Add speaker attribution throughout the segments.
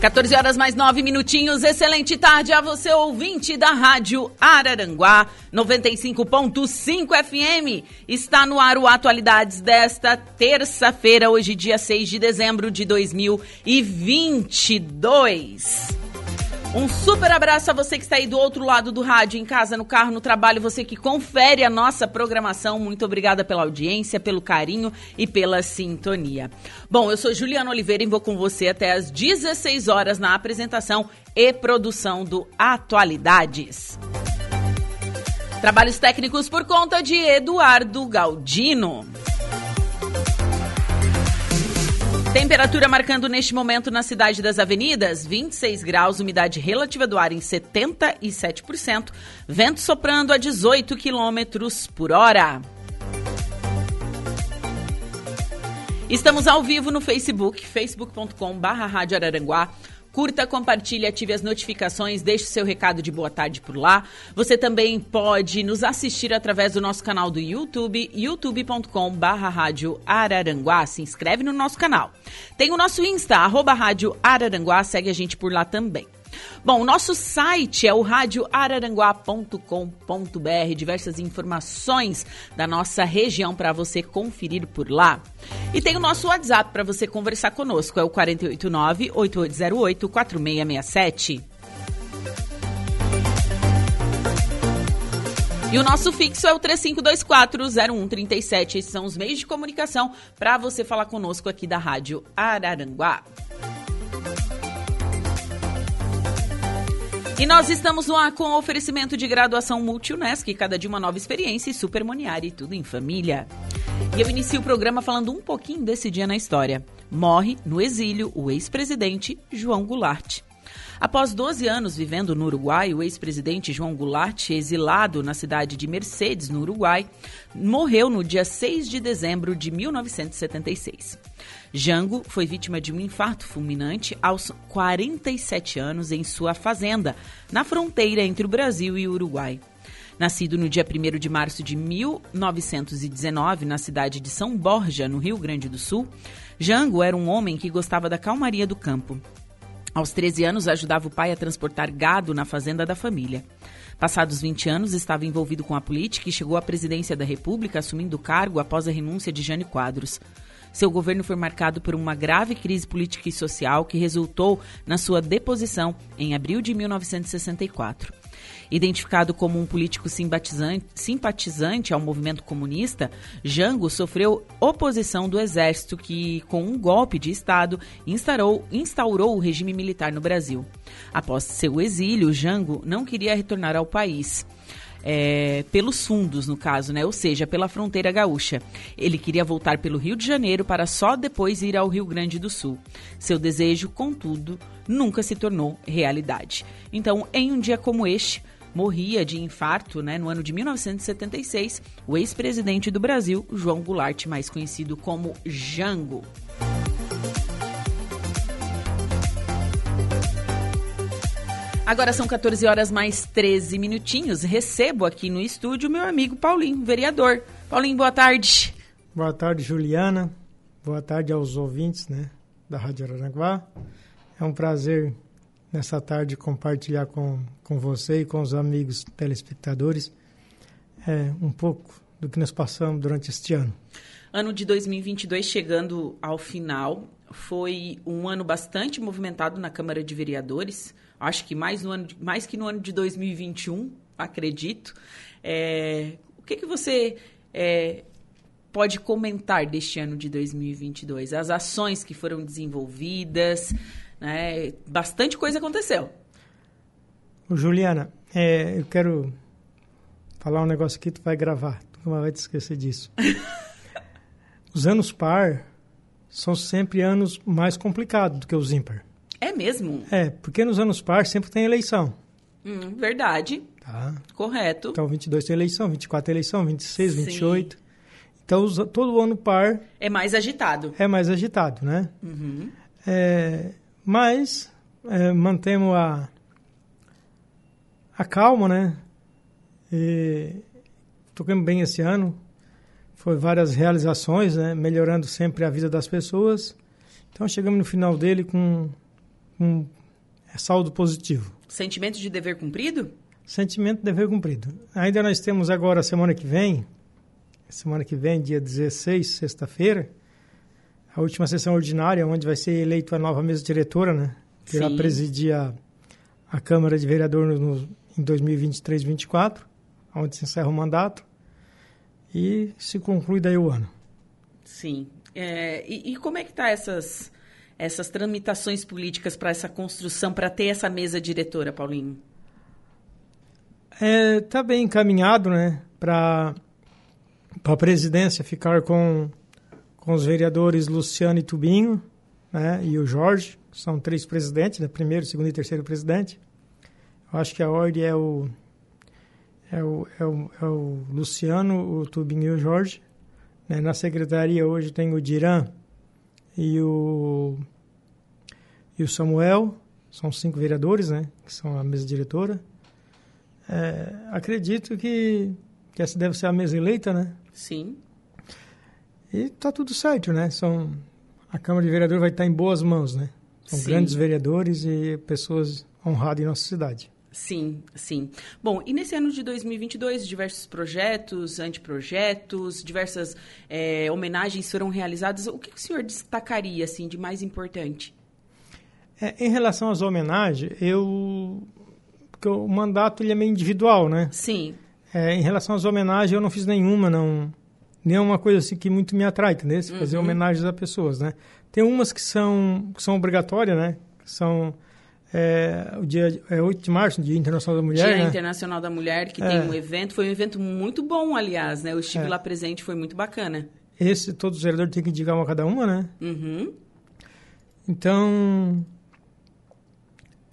Speaker 1: 14 horas mais 9 minutinhos. Excelente tarde a você, ouvinte da Rádio Araranguá 95.5 FM. Está no ar o Atualidades desta terça-feira, hoje, dia 6 de dezembro de 2022. Um super abraço a você que está aí do outro lado do rádio, em casa, no carro, no trabalho, você que confere a nossa programação. Muito obrigada pela audiência, pelo carinho e pela sintonia. Bom, eu sou Juliana Oliveira e vou com você até às 16 horas na apresentação e produção do Atualidades. Trabalhos técnicos por conta de Eduardo Galdino. Temperatura marcando neste momento na cidade das avenidas, 26 graus, umidade relativa do ar em 77%, vento soprando a 18 quilômetros por hora. Estamos ao vivo no Facebook, facebook.com barra Rádio Araranguá. Curta, compartilhe, ative as notificações, deixe seu recado de boa tarde por lá. Você também pode nos assistir através do nosso canal do YouTube, youtube.com barra. Se inscreve no nosso canal. Tem o nosso Insta, arroba Rádio Araranguá, segue a gente por lá também. Bom, nosso site é o radioararanguá.com.br, diversas informações da nossa região para você conferir por lá. E tem o nosso WhatsApp para você conversar conosco, é o 489 8808 4667. E o nosso fixo é o 3524-0137. Esses são os meios de comunicação para você falar conosco aqui da Rádio Araranguá. E nós estamos no ar com o oferecimento de graduação Multi-UNESC, cada dia uma nova experiência e super e tudo em família. E eu inicio o programa falando um pouquinho desse dia na história. Morre no exílio o ex-presidente João Goulart. Após 12 anos vivendo no Uruguai, o ex-presidente João Goulart, exilado na cidade de Mercedes, no Uruguai, morreu no dia 6 de dezembro de 1976. Jango foi vítima de um infarto fulminante aos 47 anos em sua fazenda, na fronteira entre o Brasil e o Uruguai. Nascido no dia 1 de março de 1919, na cidade de São Borja, no Rio Grande do Sul, Jango era um homem que gostava da calmaria do campo. Aos 13 anos, ajudava o pai a transportar gado na fazenda da família. Passados 20 anos, estava envolvido com a política e chegou à presidência da República, assumindo o cargo após a renúncia de Jânio Quadros. Seu governo foi marcado por uma grave crise política e social que resultou na sua deposição em abril de 1964. Identificado como um político simpatizante, ao movimento comunista, Jango sofreu oposição do exército que, com um golpe de Estado, instaurou, instaurou o regime militar no Brasil. Após seu exílio, Jango não queria retornar ao país é, pelos fundos, no caso, né? Ou seja, pela fronteira gaúcha. Ele queria voltar pelo Rio de Janeiro para só depois ir ao Rio Grande do Sul. Seu desejo, contudo, nunca se tornou realidade. Então, em um dia como este, morria de infarto, né, no ano de 1976, o ex-presidente do Brasil, João Goulart, mais conhecido como Jango. Agora são 14 horas mais 13 minutinhos. Recebo aqui no estúdio meu amigo Paulinho, vereador. Paulinho, boa tarde.
Speaker 2: Boa tarde, Juliana. Boa tarde aos ouvintes né, da Rádio Aranaguá. É um prazer nessa tarde compartilhar com, com você e com os amigos telespectadores é, um pouco do que nós passamos durante este ano.
Speaker 1: Ano de 2022 chegando ao final, foi um ano bastante movimentado na Câmara de Vereadores acho que mais, no ano, mais que no ano de 2021, acredito. É, o que, que você é, pode comentar deste ano de 2022? As ações que foram desenvolvidas, né? bastante coisa aconteceu.
Speaker 2: Juliana, é, eu quero falar um negócio aqui, tu vai gravar, tu não vai te esquecer disso. os anos par são sempre anos mais complicados do que os ímpar.
Speaker 1: É mesmo?
Speaker 2: É, porque nos anos par sempre tem eleição.
Speaker 1: Hum, verdade.
Speaker 2: Tá.
Speaker 1: Correto.
Speaker 2: Então, 22 tem eleição, 24 tem eleição, 26, Sim. 28. Então, todo ano par...
Speaker 1: É mais agitado.
Speaker 2: É mais agitado, né?
Speaker 1: Uhum.
Speaker 2: É, mas é, mantemos a, a calma, né? E tocamos bem esse ano. Foi várias realizações, né? Melhorando sempre a vida das pessoas. Então, chegamos no final dele com com é, saldo positivo.
Speaker 1: Sentimento de dever cumprido?
Speaker 2: Sentimento de dever cumprido. Ainda nós temos agora, semana que vem, semana que vem, dia 16, sexta-feira, a última sessão ordinária, onde vai ser eleita a nova mesa diretora, né? Que irá presidir a, a Câmara de Vereadores no, em 2023-24, onde se encerra o mandato e se conclui daí o ano.
Speaker 1: Sim. É, e, e, como é que está essas, essas tramitações políticas para essa construção, para ter essa mesa diretora, Paulinho?
Speaker 2: Está é, tá bem encaminhado, né? Para a presidência ficar com, com os vereadores Luciano e Tubinho, né? E o Jorge, que são três presidentes, né? Primeiro, segundo e terceiro presidente. Eu acho que a ordem é o é o, é o, é o Luciano, o Tubinho e o Jorge. Né? Na secretaria hoje tem o Diran e o, e o Samuel, são cinco vereadores, né? Que são a mesa diretora. É, acredito que, que essa deve ser a mesa eleita, né?
Speaker 1: Sim.
Speaker 2: E tá tudo certo, né? São, a Câmara de Vereadores vai estar em boas mãos, né? São Sim. grandes vereadores e pessoas honradas em nossa cidade.
Speaker 1: Sim, sim. Bom, e nesse ano de 2022, diversos projetos, anteprojetos, diversas é, homenagens foram realizadas. O que o senhor destacaria, assim, de mais importante?
Speaker 2: É, em relação às homenagens, eu... Porque o mandato ele é meio individual, né?
Speaker 1: Sim.
Speaker 2: É, em relação às homenagens, eu não fiz nenhuma, não... Nenhuma coisa assim que muito me atrai, entendeu? Fazer uhum. homenagens a pessoas, né? Tem umas que são, que são obrigatórias, né? Que são é, o dia é 8 de março, Dia Internacional da Mulher.
Speaker 1: Dia
Speaker 2: né?
Speaker 1: Internacional da Mulher, que é. tem um evento. Foi um evento muito bom, aliás, né? Eu estive é. lá presente, foi muito bacana.
Speaker 2: Esse, todos os vereadores têm que indicar uma cada uma, né?
Speaker 1: Uhum.
Speaker 2: Então,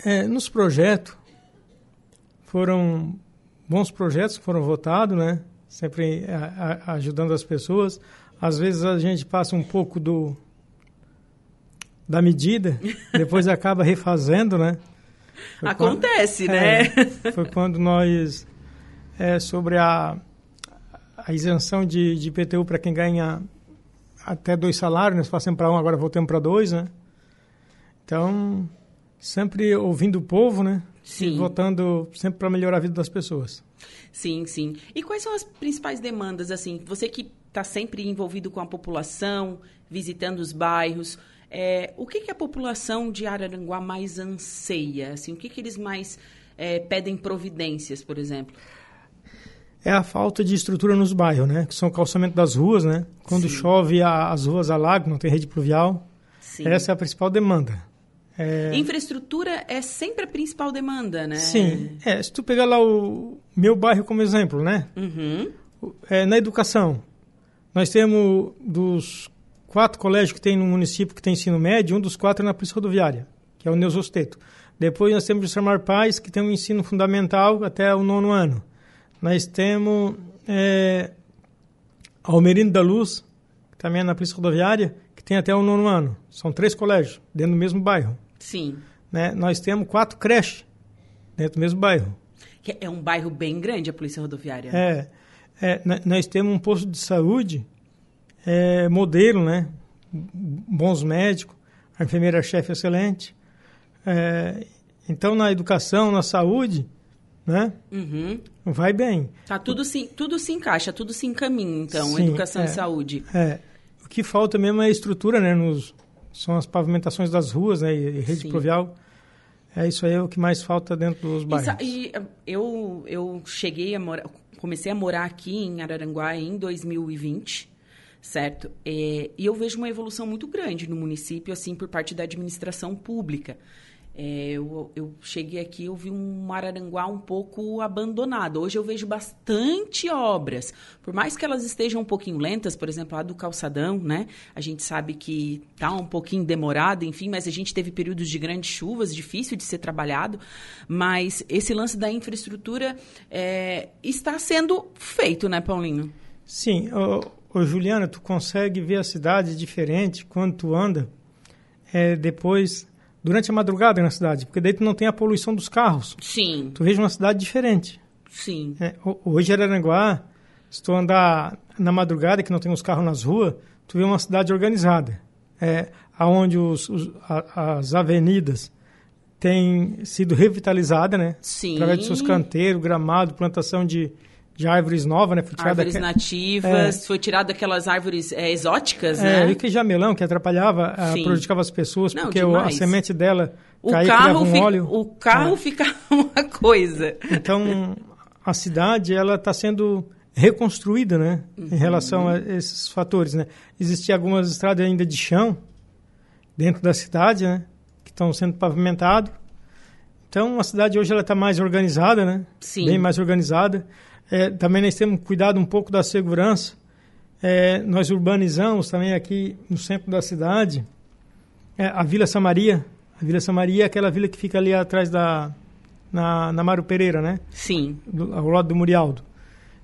Speaker 2: é, nos projetos, foram bons projetos que foram votados, né? Sempre a, a, ajudando as pessoas. Às vezes a gente passa um pouco do da medida, depois acaba refazendo, né?
Speaker 1: Foi Acontece, quando, né?
Speaker 2: É, foi quando nós, é, sobre a, a isenção de, de IPTU para quem ganha até dois salários, nós passamos para um, agora voltamos para dois, né? Então, sempre ouvindo o povo, né?
Speaker 1: Sim.
Speaker 2: E votando sempre para melhorar a vida das pessoas.
Speaker 1: Sim, sim. E quais são as principais demandas, assim? Você que está sempre envolvido com a população, visitando os bairros, é, o que, que, a população de Araranguá mais anseia? Assim, o que, que eles mais é, pedem providências, por exemplo?
Speaker 2: É a falta de estrutura nos bairros, né? Que são o calçamento das ruas, né? Quando Sim. chove, a, as ruas alagam, não tem rede pluvial. Sim. Essa é a principal demanda.
Speaker 1: É... Infraestrutura é sempre a principal demanda, né?
Speaker 2: Sim. É, se tu pegar lá o meu bairro como exemplo, né?
Speaker 1: Uhum.
Speaker 2: É, na educação, nós temos dos quatro colégios que tem no município que tem ensino médio, um dos quatro é na Polícia Rodoviária, que é o Neusosteto. Depois nós temos o Samar Paz, que tem um ensino fundamental até o nono ano. Nós temos é, Almerindo da Luz, que também é na Polícia Rodoviária, que tem até o nono ano. São três colégios, dentro do mesmo bairro.
Speaker 1: Sim.
Speaker 2: Né? Nós temos quatro creches dentro do mesmo bairro.
Speaker 1: É um bairro bem grande, a Polícia Rodoviária.
Speaker 2: É. é nós temos um posto de saúde é, modelo, né? Bons médicos, a enfermeira-chefe excelente. É, então, na educação, na saúde, né?
Speaker 1: Uhum.
Speaker 2: Vai bem.
Speaker 1: Tá, tudo se, tudo se encaixa, tudo se encaminha, então, Sim, educação
Speaker 2: é,
Speaker 1: e saúde.
Speaker 2: É. O que falta mesmo é estrutura, né? Nos, são as pavimentações das ruas, né? E, rede Sim. pluvial. É isso aí é o que mais falta dentro dos bairros.
Speaker 1: E, e eu, eu cheguei a morar, comecei a morar aqui em Araranguá em 2020 certo? É, e eu vejo uma evolução muito grande no município, assim, por parte da administração pública. É, eu, eu, cheguei aqui, eu vi um Araranguá um pouco abandonado. Hoje eu vejo bastante obras. Por mais que elas estejam um pouquinho lentas, por exemplo, a do calçadão, né? A gente sabe que está um pouquinho demorado, enfim, mas a gente teve períodos de grandes chuvas, difícil de ser trabalhado. Mas esse lance da infraestrutura é, está sendo feito, né, Paulinho?
Speaker 2: Sim. Ô, Juliana, tu consegue ver a cidade diferente quando tu anda é, depois, durante a madrugada na cidade, porque daí tu não tem a poluição dos carros.
Speaker 1: Sim.
Speaker 2: Tu vês uma cidade diferente.
Speaker 1: Sim.
Speaker 2: É, hoje, Araranguá, se tu andar na madrugada, que não tem os carros nas ruas, tu vê uma cidade organizada. É, onde os, os, a, as avenidas tem sido revitalizada, né?
Speaker 1: Sim.
Speaker 2: Através de seus canteiros, gramado, plantação de, de árvores novas, né? Foi
Speaker 1: árvores daque... nativas, é. foi tirado aquelas árvores é, exóticas,
Speaker 2: é,
Speaker 1: né?
Speaker 2: E que jamelão, que atrapalhava, prejudicava as pessoas, Não, porque a semente dela o caía, carro um óleo.
Speaker 1: O carro é. ficava uma coisa.
Speaker 2: Então, a cidade, ela está sendo reconstruída, né? Uhum. Em relação a esses fatores, né? Existiam algumas estradas ainda de chão dentro da cidade, né? Que estão sendo pavimentadas. Então, a cidade hoje ela está mais organizada, né?
Speaker 1: Sim.
Speaker 2: Bem mais organizada. É, também nós temos cuidado um pouco da segurança. É, nós urbanizamos também aqui no centro da cidade é, a Vila Samaria. A Vila Samaria é aquela vila que fica ali atrás da na, na Mário Pereira, né?
Speaker 1: Sim.
Speaker 2: Do, ao lado do Murialdo.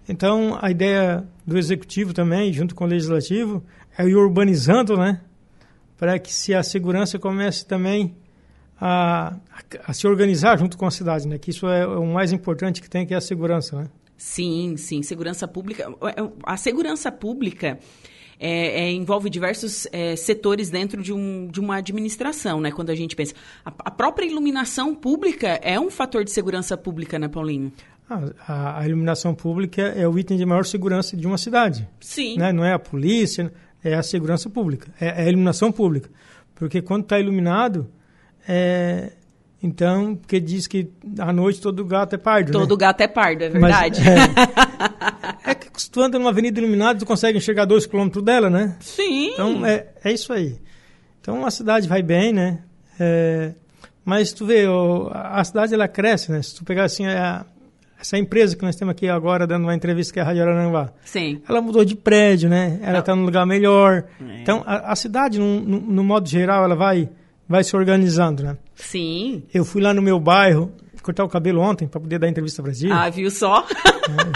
Speaker 2: Então, a ideia do executivo também, junto com o legislativo, é ir urbanizando, né? Para que se a segurança comece também a, a, a, se organizar junto com a cidade, né? Que isso é o mais importante que tem, que é a segurança, né?
Speaker 1: Sim, sim, segurança pública. É, a segurança pública é, é, envolve diversos é, setores dentro de, um, de uma administração, né? Quando a gente pensa. A, a, própria iluminação pública é um fator de segurança pública, né, Paulinho?
Speaker 2: a, a, iluminação pública é o item de maior segurança de uma cidade.
Speaker 1: Sim.
Speaker 2: Né? Não é a polícia, é a segurança pública, é, é a iluminação pública. Porque quando está iluminado, é, então, porque diz que à noite todo gato é pardo.
Speaker 1: Todo
Speaker 2: né?
Speaker 1: gato é pardo, é verdade.
Speaker 2: Mas, é, é, que se tu anda numa avenida iluminada, tu consegue enxergar dois quilômetros dela, né?
Speaker 1: Sim.
Speaker 2: Então, é, é isso aí. Então, a cidade vai bem, né? É, mas tu vê, a cidade ela cresce, né? Se tu pegar assim, a, essa empresa que nós temos aqui agora dando uma entrevista que é a Rádio Aranguá.
Speaker 1: Sim.
Speaker 2: Ela mudou de prédio, né? Ela está num lugar melhor. É. Então, a, a cidade, no, modo geral, ela vai, vai se organizando, né?
Speaker 1: Sim.
Speaker 2: Eu fui lá no meu bairro cortar o cabelo ontem para poder dar entrevista para Brasil.
Speaker 1: Ah, viu só?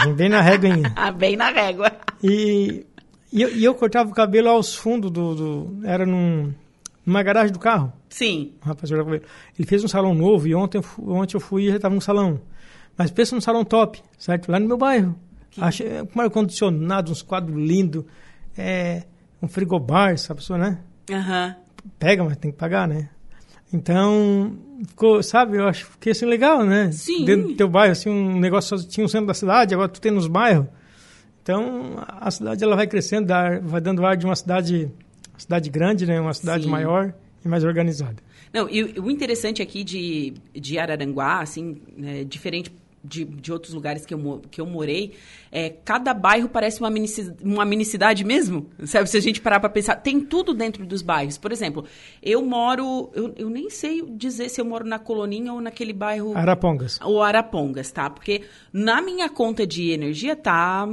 Speaker 2: É, bem na régua ainda.
Speaker 1: ah, bem na régua.
Speaker 2: E, e, eu, e eu cortava o cabelo aos fundos do... do era num, numa garagem do carro.
Speaker 1: Sim.
Speaker 2: O rapaz Ele fez um salão novo e ontem, ontem eu fui e já estava no salão. Mas pensa num salão top, certo? Lá no meu bairro. Que... Achei, com ar-condicionado, uns quadros lindos, é, um frigobar, sabe, pessoa, né?
Speaker 1: Aham. Uhum.
Speaker 2: Pega, mas tem que pagar, né? Então, ficou, sabe, eu acho que fiquei assim legal, né?
Speaker 1: Sim.
Speaker 2: Dentro do teu bairro, assim, um negócio só tinha o centro da cidade, agora tu tem nos bairros. Então, a cidade ela vai crescendo, dá, vai dando ar de uma cidade, uma cidade grande, né? Uma cidade Sim. maior e mais organizada.
Speaker 1: Não, e o interessante aqui de, de Araranguá, assim, é, diferente de, de outros lugares que eu, que eu morei, é, cada bairro parece uma, mini, uma minicidade mesmo, sabe? Se a gente parar para pensar, tem tudo dentro dos bairros. Por exemplo, eu moro, eu, eu nem sei dizer se eu moro na Coloninha ou naquele bairro...
Speaker 2: Arapongas.
Speaker 1: Ou Arapongas, tá? Porque na minha conta de energia tá
Speaker 2: Tá.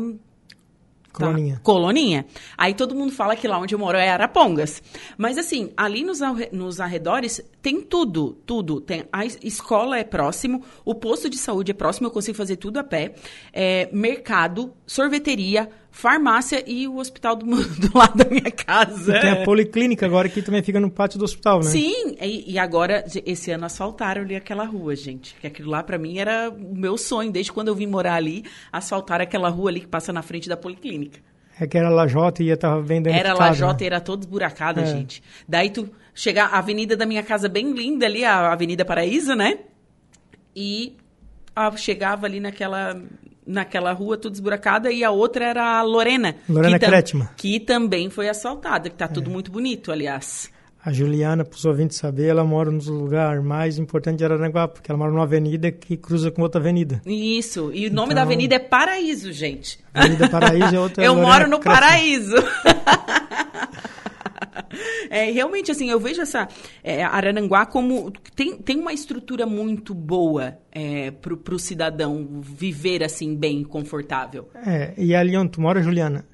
Speaker 2: Coloninha. Tá.
Speaker 1: Coloninha. Aí todo mundo fala que lá onde eu moro é Arapongas. Mas assim, ali nos, nos arredores tem tudo, tudo. Tem, a escola é próximo, o posto de saúde é próximo, eu consigo fazer tudo a pé. É, mercado, sorveteria, farmácia e o hospital do, do lado da minha casa.
Speaker 2: E tem a policlínica agora que também fica no pátio do hospital, né?
Speaker 1: Sim, e, e agora, esse ano asfaltaram ali aquela rua, gente. Que aquilo lá para mim era o meu sonho, desde quando eu vim morar ali, asfaltar aquela rua ali que passa na frente da policlínica.
Speaker 2: É que era lajota e ia tava bem dentro
Speaker 1: Era lajota né? e era toda esburacada, é. gente. Daí tu chegar a avenida da minha casa bem linda ali, a Avenida Paraíso, né? E a, chegava ali naquela naquela rua tudo esburacada e a outra era a Lorena.
Speaker 2: Lorena
Speaker 1: que,
Speaker 2: Kretzmann.
Speaker 1: Que também foi assaltada, que tá tudo é. muito bonito, aliás.
Speaker 2: A Juliana, para os ouvintes saber, ela mora no lugar mais importante de Araranguá, porque ela mora numa avenida que cruza com outra avenida.
Speaker 1: Isso, e o nome então, da avenida é Paraíso, gente.
Speaker 2: Avenida Paraíso é outra
Speaker 1: Eu Lorena moro no. Paraíso. é, realmente, assim, eu vejo essa é, Araranguá como tem, tem uma estrutura muito boa é, para o cidadão viver assim bem, confortável.
Speaker 2: É, e ali onde tu mora, Juliana,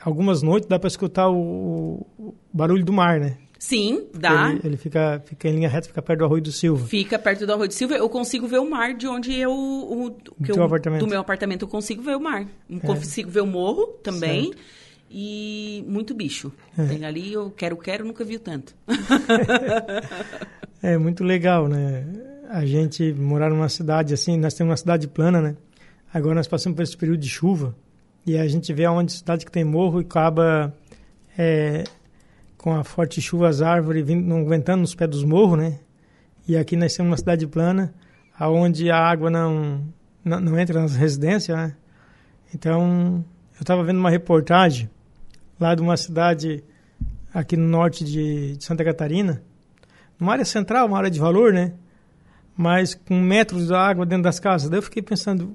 Speaker 2: algumas noites dá para escutar o, o, barulho do mar, né?
Speaker 1: Sim, dá.
Speaker 2: Ele, ele, fica, fica em linha reta, fica perto do Arroio do Silva.
Speaker 1: Fica perto do Arroio do Silva. Eu consigo ver o mar de onde eu. O,
Speaker 2: que eu, apartamento.
Speaker 1: Do meu apartamento eu consigo ver o mar. É. Consigo ver o morro também. Certo e muito bicho. É. Tem ali, eu quero, quero, nunca vi tanto.
Speaker 2: é muito legal, né? A gente morar numa cidade assim, nós temos uma cidade plana, né? Agora nós passamos por esse período de chuva e a gente vê onde cidade que tem morro e acaba é, com a forte chuva, as árvores vindo, não aguentando nos pés dos morros, né? E aqui nós temos uma cidade plana, aonde a água não, não, não entra nas residências, né? Então, eu estava vendo uma reportagem lá de uma cidade aqui no norte de, de Santa Catarina, numa área central, uma área de valor, né? Mas com metros de água dentro das casas. Daí eu fiquei pensando,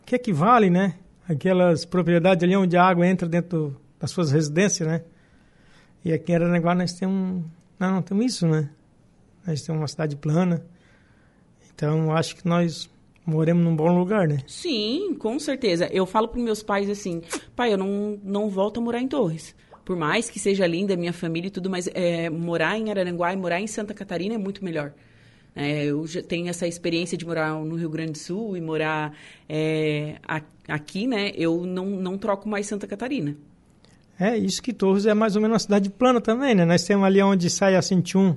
Speaker 2: o que equivale, né? Aquelas propriedades ali onde a água entra dentro das suas residências, né? E aqui em Aranaguá nós temos, não, não temos isso, né? Nós temos uma cidade plana. Então, acho que nós moremos num bom lugar, né?
Speaker 1: Sim, com certeza. Eu falo para meus pais assim, pai, eu não, não volto a morar em Torres por mais que seja linda a minha família e tudo, mas é, morar em Araranguá e morar em Santa Catarina é muito melhor. É, eu já tenho essa experiência de morar no Rio Grande do Sul e morar é, aqui, né? Eu não, não troco mais Santa Catarina.
Speaker 2: É, isso que Torres é mais ou menos uma cidade plana também, né? Nós temos ali onde sai a 101,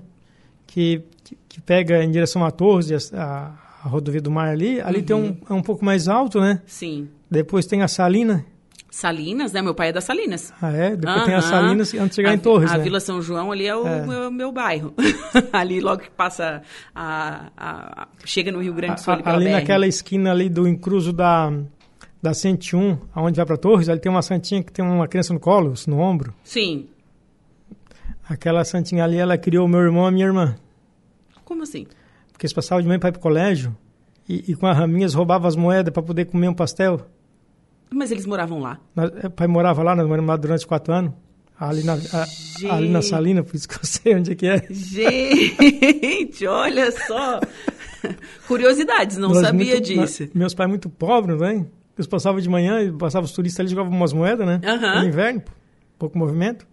Speaker 2: que, que pega em direção a Torres, a, a rodovia do mar ali. Ali uhum. tem um, é um pouco mais alto, né?
Speaker 1: Sim.
Speaker 2: Depois tem a Salina,
Speaker 1: Salinas, né? Meu pai é da Salinas.
Speaker 2: Ah, é? Depois uhum. tem a Salinas antes de chegar a, em Torres,
Speaker 1: A
Speaker 2: né?
Speaker 1: Vila São João ali é o é. Meu, meu, bairro. ali logo que passa a, a, a, chega no Rio Grande do Sul.
Speaker 2: Ali, ali naquela esquina ali do encruzo da, da 101, aonde vai para Torres, ali tem uma santinha que tem uma criança no colo, no ombro.
Speaker 1: Sim.
Speaker 2: Aquela santinha ali, ela criou meu irmão e minha irmã.
Speaker 1: Como assim?
Speaker 2: Porque eles passavam de manhã para ir pro colégio e, e com as raminhas roubavam as moedas para poder comer um pastel.
Speaker 1: Mas eles moravam lá?
Speaker 2: O é, pai morava lá, nós moramos lá durante quatro anos. Ali na, a, ali na Salina, por isso que eu sei onde é que é.
Speaker 1: Gente, olha só. Curiosidades, não nós sabia muito, disso.
Speaker 2: meus pais muito pobres, né? Eles passavam de manhã, passavam os turistas ali, jogavam umas moedas, né?
Speaker 1: Uhum.
Speaker 2: No inverno, pouco movimento.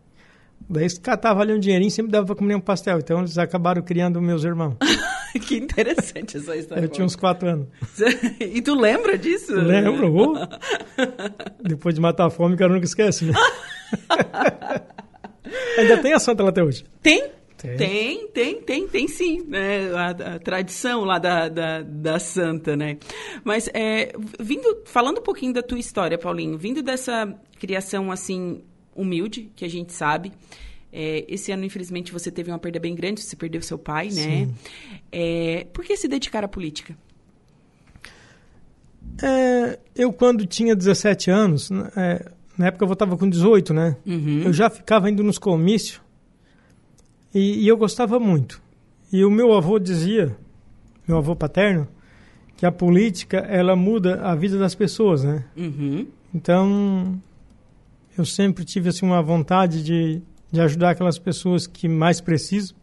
Speaker 2: Daí eles catavam ali um dinheirinho, sempre dava para comer um pastel. Então eles acabaram criando meus irmãos.
Speaker 1: que interessante essa história.
Speaker 2: Eu tinha uns quatro anos.
Speaker 1: e tu lembra disso?
Speaker 2: Lembro. Oh. Depois de matar a fome, o cara nunca esquece, né? Ainda tem a santa lá até hoje?
Speaker 1: Tem? Tem, tem, tem, tem, tem sim, né? A, a tradição lá da, da, da, santa, né? Mas é, vindo, falando um pouquinho da tua história, Paulinho, vindo dessa criação assim humilde, que a gente sabe, é, esse ano, infelizmente, você teve uma perda bem grande, você perdeu seu pai, né? É, por que se dedicar à política?
Speaker 2: É, eu, quando tinha 17 anos, né, é, na época eu votava com 18, né?
Speaker 1: Uhum.
Speaker 2: Eu já ficava indo nos comícios e, e, eu gostava muito. E o meu avô dizia, meu avô paterno, que a política, ela muda a vida das pessoas, né?
Speaker 1: Uhum.
Speaker 2: Então, eu sempre tive, assim, uma vontade de de ajudar aquelas pessoas que mais precisam.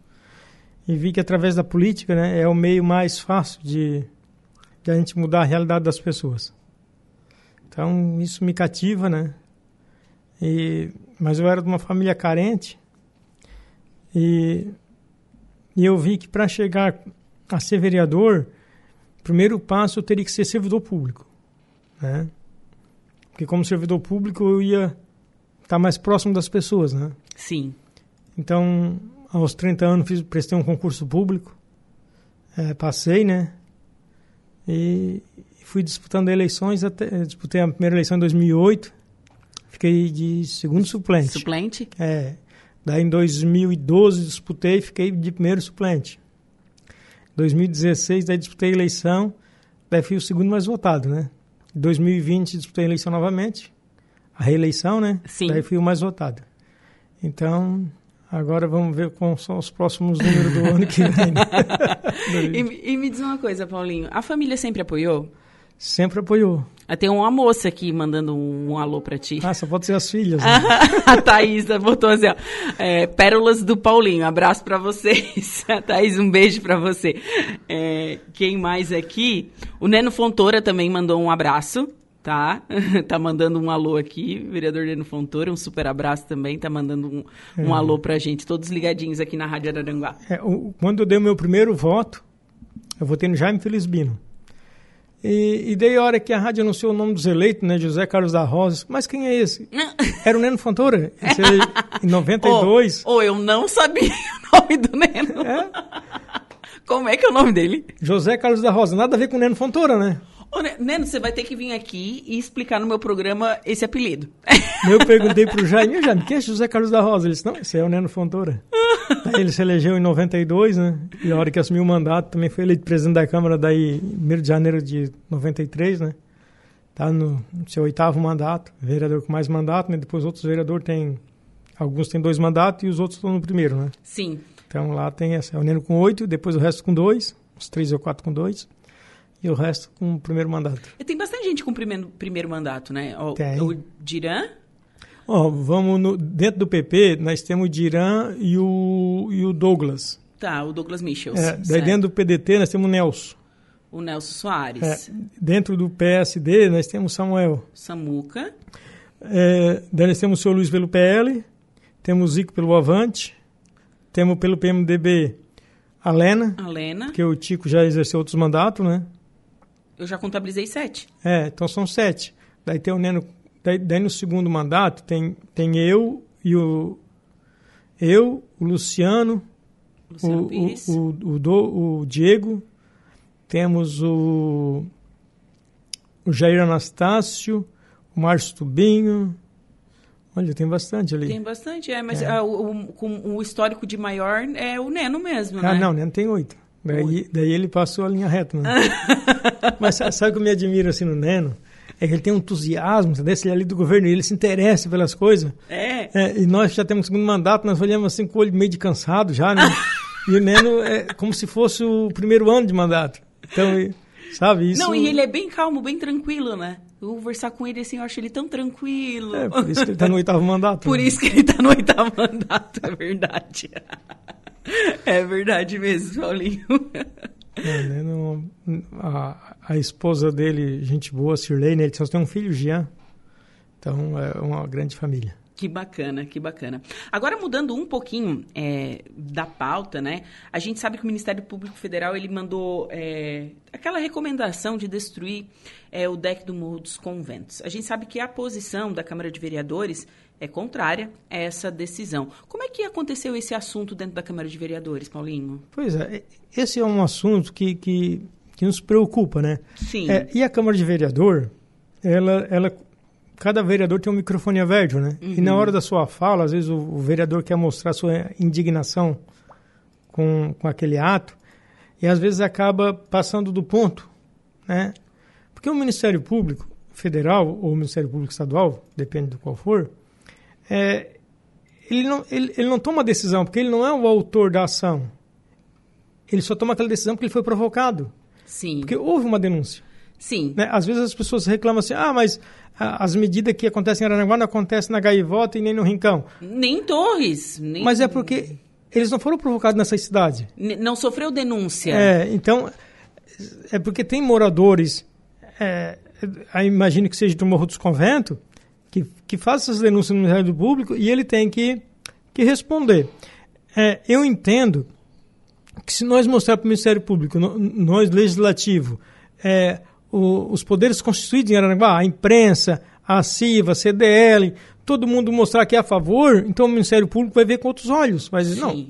Speaker 2: E vi que através da política né, é o meio mais fácil de, de a gente mudar a realidade das pessoas. Então, isso me cativa, né? E, mas eu era de uma família carente e, e eu vi que para chegar a ser vereador, o primeiro passo eu teria que ser servidor público, né? Porque como servidor público eu ia estar tá mais próximo das pessoas, né?
Speaker 1: Sim.
Speaker 2: Então, aos 30 anos, fiz, prestei um concurso público, é, passei, né? E fui disputando eleições, até, eh, disputei a primeira eleição em 2008, fiquei de segundo suplente.
Speaker 1: Suplente?
Speaker 2: É. Daí em 2012 disputei, fiquei de primeiro suplente. 2016 daí disputei a eleição, daí fui o segundo mais votado, né? 2020 disputei a eleição novamente, a reeleição, né?
Speaker 1: Sim.
Speaker 2: Daí fui o mais votado. Então, agora vamos ver quais são os próximos números do ano que vem.
Speaker 1: E, e, me diz uma coisa, Paulinho, a família sempre apoiou?
Speaker 2: Sempre apoiou.
Speaker 1: Ah, tem uma moça aqui mandando um, um alô pra ti.
Speaker 2: Ah, só pode ser as filhas. Né?
Speaker 1: a Thaís botou assim, ó, é, pérolas do Paulinho, abraço para vocês. A Thaís, um beijo para você. É, quem mais aqui? O Neno Fontoura também mandou um abraço tá? tá mandando um alô aqui, vereador Leno Fontoura, um super abraço também, tá mandando um, um é. alô pra gente, todos ligadinhos aqui na Rádio Araranguá.
Speaker 2: É, o, quando eu dei o meu primeiro voto, eu votei no Jaime Felizbino. E, e daí a hora que a rádio anunciou o nome dos eleitos, né, José Carlos da Rosa, mas quem é esse? Era o Neno Fontoura, esse em 92.
Speaker 1: Ou oh, oh, eu não sabia o nome do Neno. É? Como é que é o nome dele?
Speaker 2: José Carlos da Rosa, nada a ver com o Neno Fontoura, né?
Speaker 1: Neno, você vai ter que vir aqui e explicar no meu programa esse apelido.
Speaker 2: Eu perguntei pro Jaime, Jaime, quem é José Carlos da Rosa? Ele disse, não, esse é o Neno Fontoura. Aí ele se elegeu em 92, né? E a hora que assumiu o mandato também foi eleito presidente da Câmara daí, 1 de janeiro de 93, né? Tá no seu oitavo mandato, vereador com mais mandato, né? Depois outros vereadores têm, alguns têm dois mandatos e os outros estão no primeiro, né?
Speaker 1: Sim.
Speaker 2: Então lá tem essa, é o Neno com oito, depois o resto com dois, os três ou quatro com dois e o resto com o primeiro mandato.
Speaker 1: E tem bastante gente com o primeiro, primeiro mandato, né? O,
Speaker 2: tem.
Speaker 1: o Dirã?
Speaker 2: Ó, vamos no, dentro do PP, nós temos o Dirã e o, e o Douglas.
Speaker 1: Tá, o Douglas Michels.
Speaker 2: É, daí dentro do PDT nós temos o Nelson.
Speaker 1: O Nelson Soares.
Speaker 2: É, dentro do PSD nós temos o Samuel.
Speaker 1: Samuca.
Speaker 2: É, daí nós temos o senhor Luiz pelo PL, temos o Zico pelo Avante, temos pelo PMDB a Lena.
Speaker 1: A Lena.
Speaker 2: Que o Tico já exerceu outros mandatos, né?
Speaker 1: Eu já contabilizei sete.
Speaker 2: É, então são sete. Daí tem o Neno. Daí, daí no segundo mandato tem, tem eu e o. Eu, o Luciano,
Speaker 1: Luciano
Speaker 2: o,
Speaker 1: Pires.
Speaker 2: o, o, o, do, o Diego, temos o, o Jair Anastácio, o Márcio Tubinho. Olha, tem bastante ali.
Speaker 1: Tem bastante, é, mas
Speaker 2: É.
Speaker 1: ah, o, o- o histórico de maior é o Neno mesmo,
Speaker 2: Ah,
Speaker 1: né?
Speaker 2: não, Neno tem oito. Daí, daí ele passou a linha reta, né? Mas sa- sabe o que eu me admiro assim no Neno? É que ele tem um entusiasmo, desse ele é ali do governo, e ele se interessa pelas coisas.
Speaker 1: É.
Speaker 2: É, e nós já temos o segundo mandato, nós olhamos assim com o olho meio de cansado já, né? e o Neno é como se fosse o primeiro ano de mandato. Então, sabe, isso...
Speaker 1: Não, e ele é bem calmo, bem tranquilo, né? Eu vou conversar com ele assim, eu acho ele tão tranquilo.
Speaker 2: É, por isso que ele está no oitavo mandato.
Speaker 1: Por
Speaker 2: né?
Speaker 1: isso que ele tá no oitavo mandato, é verdade. É verdade mesmo, Paulinho.
Speaker 2: Né, a, a esposa dele, gente boa, Sirlene, ele só tem um filho, Jean. Então, é uma grande família.
Speaker 1: Que bacana, que bacana. Agora, mudando um pouquinho é, da pauta, né? A gente sabe que o Ministério Público Federal ele mandou é, aquela recomendação de destruir é, o deck do Morro dos Conventos. A gente sabe que a posição da Câmara de Vereadores é contrária a essa decisão. Como é que aconteceu esse assunto dentro da Câmara de Vereadores, Paulinho?
Speaker 2: Pois é, esse é um assunto que, que, que nos preocupa, né?
Speaker 1: Sim.
Speaker 2: É, e a Câmara de Vereador, ela, ela, cada vereador tem um microfone aberto, né? E na hora da sua fala, às vezes o, o vereador quer mostrar sua indignação com, com aquele ato e às vezes acaba passando do ponto, né? Porque o Ministério Público Federal ou o Ministério Público Estadual, depende do qual for, é, ele, não, ele, ele não toma decisão, porque ele não é o autor da ação. Ele só toma aquela decisão porque ele foi provocado.
Speaker 1: Sim.
Speaker 2: Porque houve uma denúncia.
Speaker 1: Sim.
Speaker 2: Né? Às vezes as pessoas reclamam assim, ah, mas ah, as medidas que acontecem em Aranaguá não acontecem na Gaivota e nem no Rincão.
Speaker 1: Nem Torres. Nem...
Speaker 2: Mas é porque eles não foram provocados nessa cidade.
Speaker 1: N- Não sofreu denúncia.
Speaker 2: É, então, é porque tem moradores, é, imagino que seja do Morro dos Conventos, que, que faz essas denúncias no Ministério Público e ele tem que, que responder. É, eu entendo que se nós mostrar para o Ministério Público, no- nós, legislativo, é, o- os poderes constituídos em Aranaguá, a imprensa, a CIVA, a CDL, todo mundo mostrar que é a favor, então o Ministério Público vai ver com outros olhos. Mas
Speaker 1: Sim.
Speaker 2: não,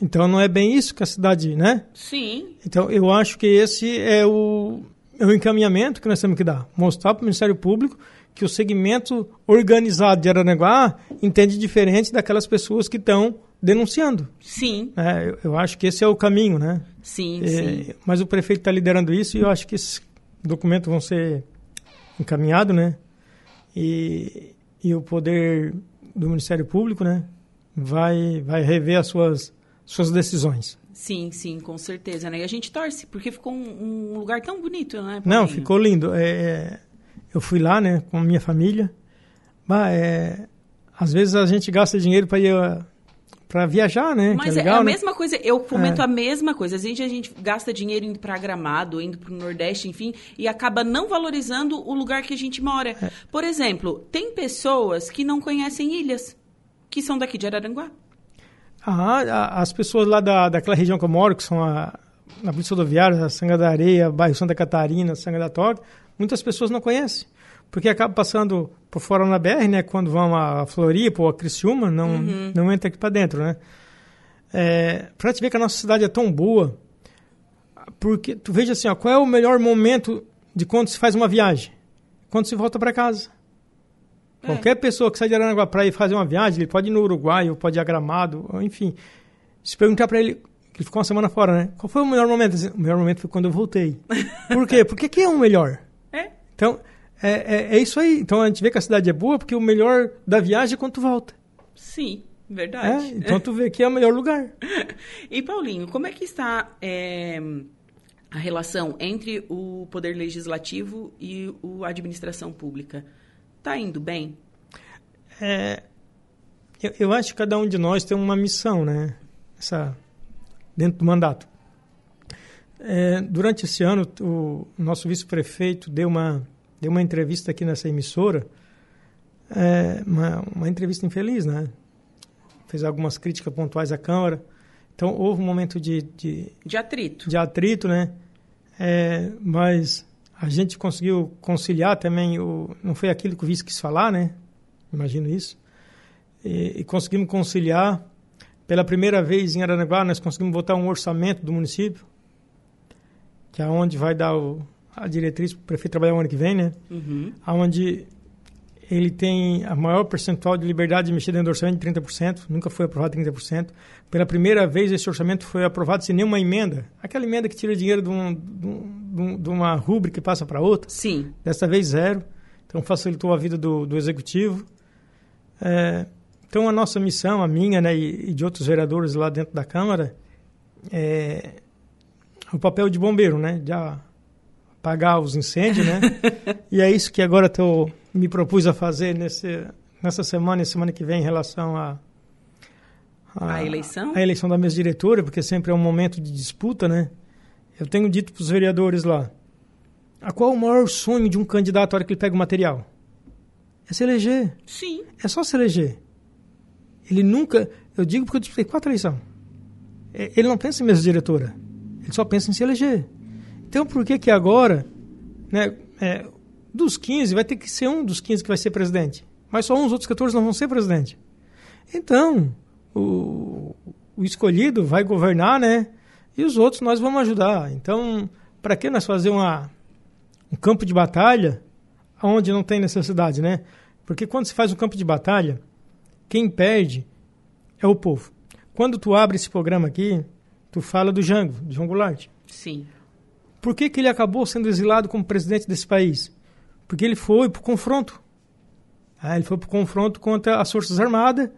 Speaker 2: então não é bem isso que a cidade, né?
Speaker 1: Sim.
Speaker 2: Então, eu acho que esse é o, é o encaminhamento que nós temos que dar. Mostrar para o Ministério Público que o segmento organizado de Aranaguá entende diferente daquelas pessoas que estão denunciando.
Speaker 1: Sim.
Speaker 2: né? eu, eu acho que esse é o caminho, né?
Speaker 1: Sim,
Speaker 2: É,
Speaker 1: sim.
Speaker 2: mas o prefeito está liderando isso e eu acho que esses documentos vão ser encaminhados, né? E, e o poder do Ministério Público, né? Vai, vai rever as suas, suas decisões.
Speaker 1: Sim, sim, com certeza, né? E a gente torce, porque ficou um, um lugar tão bonito, né?
Speaker 2: Não,
Speaker 1: Paulinho?
Speaker 2: ficou lindo. É, eu fui lá, né, com a minha família. Bah, é, às vezes a gente gasta dinheiro para ir para viajar, né?
Speaker 1: Mas
Speaker 2: que
Speaker 1: é,
Speaker 2: é legal,
Speaker 1: a
Speaker 2: né?
Speaker 1: mesma coisa, eu comento
Speaker 2: É.
Speaker 1: a mesma coisa. Às vezes a gente gasta dinheiro indo para Gramado, indo para o Nordeste, enfim, e acaba não valorizando o lugar que a gente mora.
Speaker 2: É.
Speaker 1: Por exemplo, tem pessoas que não conhecem ilhas, que são daqui de Araranguá.
Speaker 2: Ah, as pessoas lá da, daquela região que eu moro, que são a, na Polícia Rodoviária, a Sanga da Areia, bairro Santa Catarina, Sanga da Torta, muitas pessoas não conhecem. Porque acaba passando por fora na BR, né? Quando vão a Floripa ou a Criciúma, não, não entra aqui para dentro, né? É, para te ver que a nossa cidade é tão boa, porque tu veja assim, ó, qual é o melhor momento de quando se faz uma viagem, quando se volta para casa. É. Qualquer pessoa que sai de Aranaguá para ir fazer uma viagem, ele pode ir no Uruguai, ou pode ir a Gramado, enfim. Se perguntar para ele, que ele ficou uma semana fora, né? Qual foi o melhor momento? O melhor momento foi quando eu voltei. Por quê? Porque que é o melhor?
Speaker 1: É.
Speaker 2: Então, é, é, é, isso aí. Então a gente vê que a cidade é boa porque o melhor da viagem é quando tu volta.
Speaker 1: Sim, verdade.
Speaker 2: É, então tu vê que é o melhor lugar.
Speaker 1: e Paulinho, como é que está é, a relação entre o poder legislativo e a administração pública? Está indo bem?
Speaker 2: É, eu, eu, acho que cada um de nós tem uma missão, né? Essa, dentro do mandato. É, durante esse ano, o nosso vice-prefeito deu uma, deu uma entrevista aqui nessa emissora, é, uma, uma entrevista infeliz, né? Fez algumas críticas pontuais à Câmara. Então, houve um momento de... De,
Speaker 1: de atrito.
Speaker 2: De atrito, né? É, mas a gente conseguiu conciliar também, o, não foi aquilo que o vice quis falar, né? Imagino isso. E, e, conseguimos conciliar. Pela primeira vez em Aranaguá, nós conseguimos votar um orçamento do município, que é onde vai dar o, a diretriz para o prefeito trabalhar o ano que vem, né?
Speaker 1: Uhum.
Speaker 2: Onde ele tem a maior percentual de liberdade de mexer dentro do orçamento de 30%, nunca foi aprovado 30%. Pela primeira vez, esse orçamento foi aprovado sem nenhuma emenda. Aquela emenda que tira dinheiro de, um, de, um, de uma rúbrica e passa para outra.
Speaker 1: Sim.
Speaker 2: Dessa vez, zero. Então, facilitou a vida do, do executivo. É, então, a nossa missão, a minha né, e, e, de outros vereadores lá dentro da Câmara, é o papel de bombeiro, né? De apagar os incêndios, né? e é isso que agora estou me propus a fazer nesse, nessa semana e semana que vem em relação a,
Speaker 1: a, a eleição?
Speaker 2: A eleição da mesa diretora, porque sempre é um momento de disputa, né? Eu tenho dito para os vereadores lá, a qual é o maior sonho de um candidato na hora que ele pega o material? É se eleger.
Speaker 1: Sim.
Speaker 2: É só se eleger. Ele nunca... Eu digo porque eu disputei quatro eleições. É, ele não pensa em mesa diretora. Ele só pensa em se eleger. Então, por que que agora... Né, é, dos 15, vai ter que ser um dos 15 que vai ser presidente. Mas só uns outros 14 não vão ser presidente. Então, o, o escolhido vai governar, né? E os outros nós vamos ajudar. Então, para que nós fazer uma, um campo de batalha onde não tem necessidade, né? Porque quando se faz um campo de batalha, quem perde é o povo. Quando tu abre esse programa aqui, tu fala do Jango, do João Goulart.
Speaker 1: Sim.
Speaker 2: Por que, que ele acabou sendo exilado como presidente desse país? porque ele foi para o confronto. Ah, ele foi para o confronto contra as Forças Armadas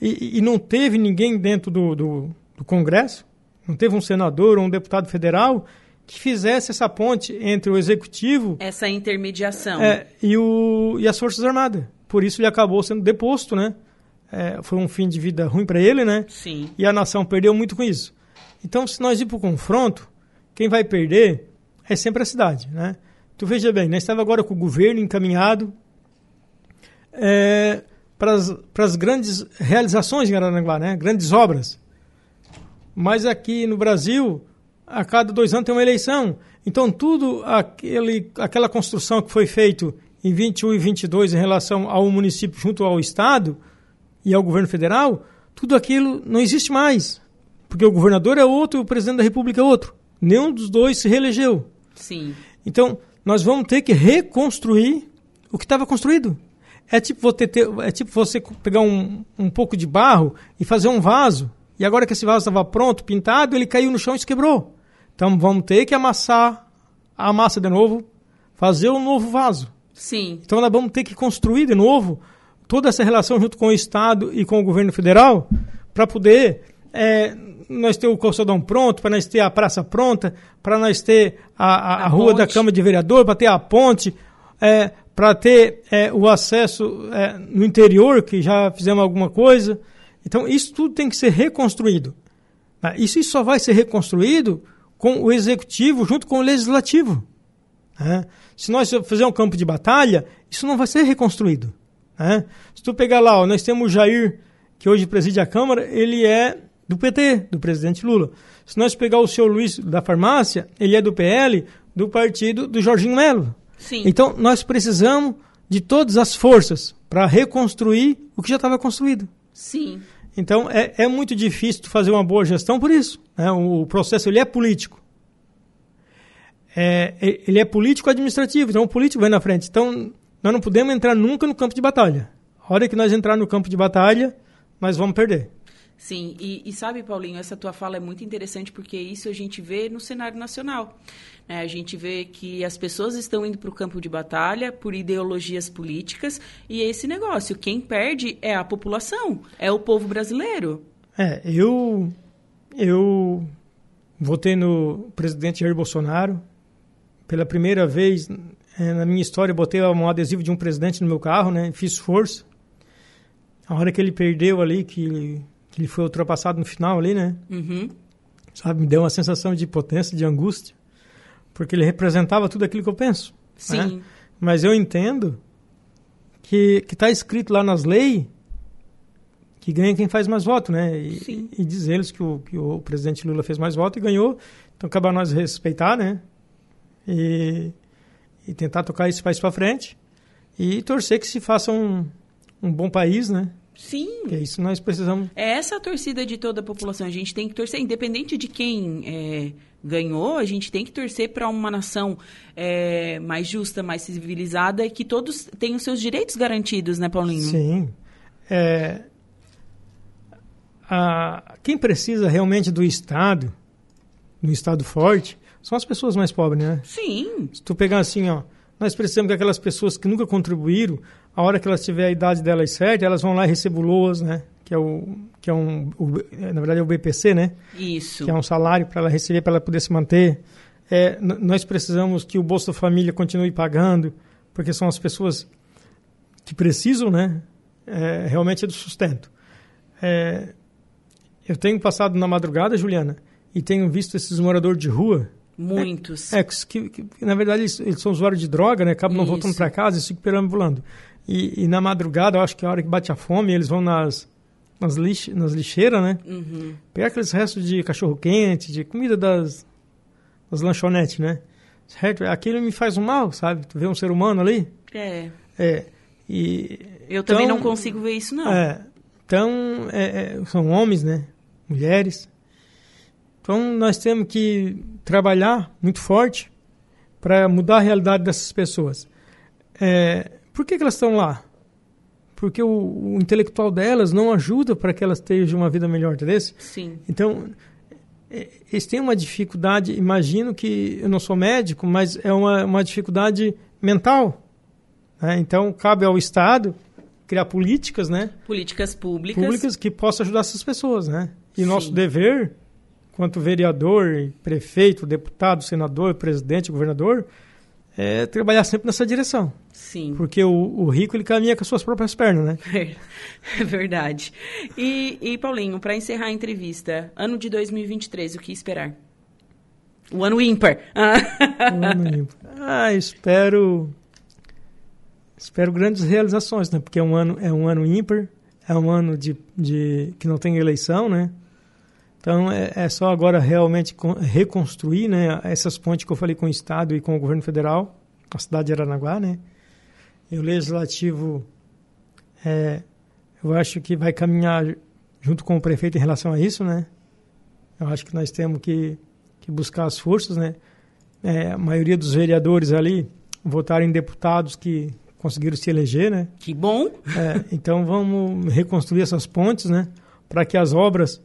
Speaker 2: e, e não teve ninguém dentro do, do, do, Congresso, não teve um senador ou um deputado federal que fizesse essa ponte entre o Executivo...
Speaker 1: Essa intermediação.
Speaker 2: É, e, o, e as Forças Armadas. Por isso ele acabou sendo deposto, né? É, foi um fim de vida ruim para ele, né?
Speaker 1: Sim.
Speaker 2: E a nação perdeu muito com isso. Então, se nós ir para o confronto, quem vai perder é sempre a cidade, né? Tu veja bem, nós estávamos agora com o governo encaminhado é, para as grandes realizações em Aranaguá, né? grandes obras. Mas aqui no Brasil, a cada dois anos tem uma eleição. Então, tudo aquele, aquela construção que foi feito em 21 e 22 em relação ao município junto ao Estado e ao governo federal, tudo aquilo não existe mais. Porque o governador é outro e o presidente da república é outro. Nenhum dos dois se reelegeu.
Speaker 1: Sim.
Speaker 2: Então, nós vamos ter que reconstruir o que estava construído. É tipo, você ter, é tipo você pegar um, um pouco de barro e fazer um vaso. E agora que esse vaso estava pronto, pintado, ele caiu no chão e se quebrou. Então vamos ter que amassar a massa de novo, fazer um novo vaso.
Speaker 1: Sim.
Speaker 2: Então nós vamos ter que construir de novo toda essa relação junto com o Estado e com o governo federal para poder é, nós ter o calçadão pronto, para nós ter a praça pronta, para nós ter a, a, a, rua ponte. da Câmara de Vereador, para ter a ponte, é, para ter é, o acesso é, no interior, que já fizemos alguma coisa. Então, isso tudo tem que ser reconstruído. Né? Isso, isso só vai ser reconstruído com o executivo junto com o legislativo. Né? Se nós fizermos um campo de batalha, isso não vai ser reconstruído. Né? Se tu pegar lá, ó, nós temos o Jair, que hoje preside a Câmara, ele é do PT, do presidente Lula. Se nós pegar o senhor Luiz da farmácia, ele é do PL, do partido do Jorginho Melo.
Speaker 1: Sim.
Speaker 2: Então, nós precisamos de todas as forças para reconstruir o que já estava construído.
Speaker 1: Sim.
Speaker 2: Então, é, é muito difícil fazer uma boa gestão por isso. Né? O, o processo ele é político. é, ele é político-administrativo, então o político vai na frente. Então, nós não podemos entrar nunca no campo de batalha. A hora que nós entrar no campo de batalha, nós vamos perder.
Speaker 1: Sim, e, e, sabe, Paulinho, essa tua fala é muito interessante porque isso a gente vê no cenário nacional. Né? A gente vê que as pessoas estão indo para o campo de batalha por ideologias políticas e é esse negócio, quem perde é a população, é o povo brasileiro.
Speaker 2: É, eu, eu votei no presidente Jair Bolsonaro. Pela primeira vez é, na minha história, botei um adesivo de um presidente no meu carro, né? Fiz força. A hora que ele perdeu ali, que que ele foi ultrapassado no final ali, né?
Speaker 1: Uhum.
Speaker 2: Sabe, me deu uma sensação de potência, de angústia, porque ele representava tudo aquilo que eu penso.
Speaker 1: Sim.
Speaker 2: Né? Mas eu entendo que está escrito lá nas leis que ganha quem faz mais voto, né? E,
Speaker 1: Sim.
Speaker 2: e diz eles que o, que o presidente Lula fez mais voto e ganhou. Então, cabe a nós respeitar, né? E, e tentar tocar esse país para frente e torcer que se faça um, um bom país, né?
Speaker 1: Sim.
Speaker 2: É isso nós precisamos.
Speaker 1: É essa a torcida de toda a população. A gente tem que torcer, independente de quem é, ganhou, a gente tem que torcer para uma nação é, mais justa, mais civilizada e que todos tenham seus direitos garantidos, né, Paulinho?
Speaker 2: Sim. É, a, quem precisa realmente do Estado, do Estado forte, são as pessoas mais pobres, né?
Speaker 1: Sim.
Speaker 2: Se tu pegar assim, ó, nós precisamos que aquelas pessoas que nunca contribuíram, a hora que elas tiver a idade delas certa, elas vão lá e receber o LOAS, né? Que é o que é um, o, na verdade é o BPC, né?
Speaker 1: Isso.
Speaker 2: Que é um salário para ela receber, para ela poder se manter. É, nós precisamos que o Bolsa Família continue pagando, porque são as pessoas que precisam, né? É, realmente é do sustento. É, eu tenho passado na madrugada, Juliana, e tenho visto esses moradores de rua.
Speaker 1: Muitos.
Speaker 2: É, que, que, que na verdade eles, eles, são usuários de droga, né? Acabam não voltando para casa e ficam perambulando. E, e, na madrugada, eu acho que é a hora que bate a fome, eles vão nas, nas, lix, nas lixeiras, né?
Speaker 1: Uhum.
Speaker 2: Pegar aqueles restos de cachorro-quente, de comida das, das lanchonetes, né? Certo? Aquilo me faz um mal, sabe? Tu vê um ser humano ali.
Speaker 1: É.
Speaker 2: É. E,
Speaker 1: Eu também
Speaker 2: então,
Speaker 1: não consigo ver isso, não.
Speaker 2: É. Então, é, é, são homens, né? Mulheres. Então, nós temos que trabalhar muito forte para mudar a realidade dessas pessoas. É, por que, que elas estão lá? Porque o, o, intelectual delas não ajuda para que elas tenham uma vida melhor, entendeu?
Speaker 1: Sim.
Speaker 2: Então, eles têm uma dificuldade, imagino que eu não sou médico, mas é uma, uma dificuldade mental. Né? Então, cabe ao Estado criar políticas, né?
Speaker 1: Políticas públicas.
Speaker 2: Públicas que possam ajudar essas pessoas, né? E Sim. nosso dever, quanto vereador, prefeito, deputado, senador, presidente, governador, é trabalhar sempre nessa direção.
Speaker 1: Sim.
Speaker 2: Porque o, o, rico ele caminha com as suas próprias pernas, né?
Speaker 1: É verdade. E, e Paulinho, para encerrar a entrevista, ano de 2023, o que esperar? O ano ímpar.
Speaker 2: o ano ímpar. Ah, espero espero grandes realizações, né? Porque é um ano é um ano ímpar, é um ano de, de que não tem eleição, né? Então é, é só agora realmente reconstruir, né? Essas pontes que eu falei com o Estado e com o governo federal, a cidade de Aranaguá, né? E o legislativo, é, eu acho que vai caminhar junto com o prefeito em relação a isso, né? Eu acho que nós temos que, que buscar as forças, né? É, a maioria dos vereadores ali votaram em deputados que conseguiram se eleger, né?
Speaker 1: Que bom!
Speaker 2: É, então vamos reconstruir essas pontes, né? Para que as obras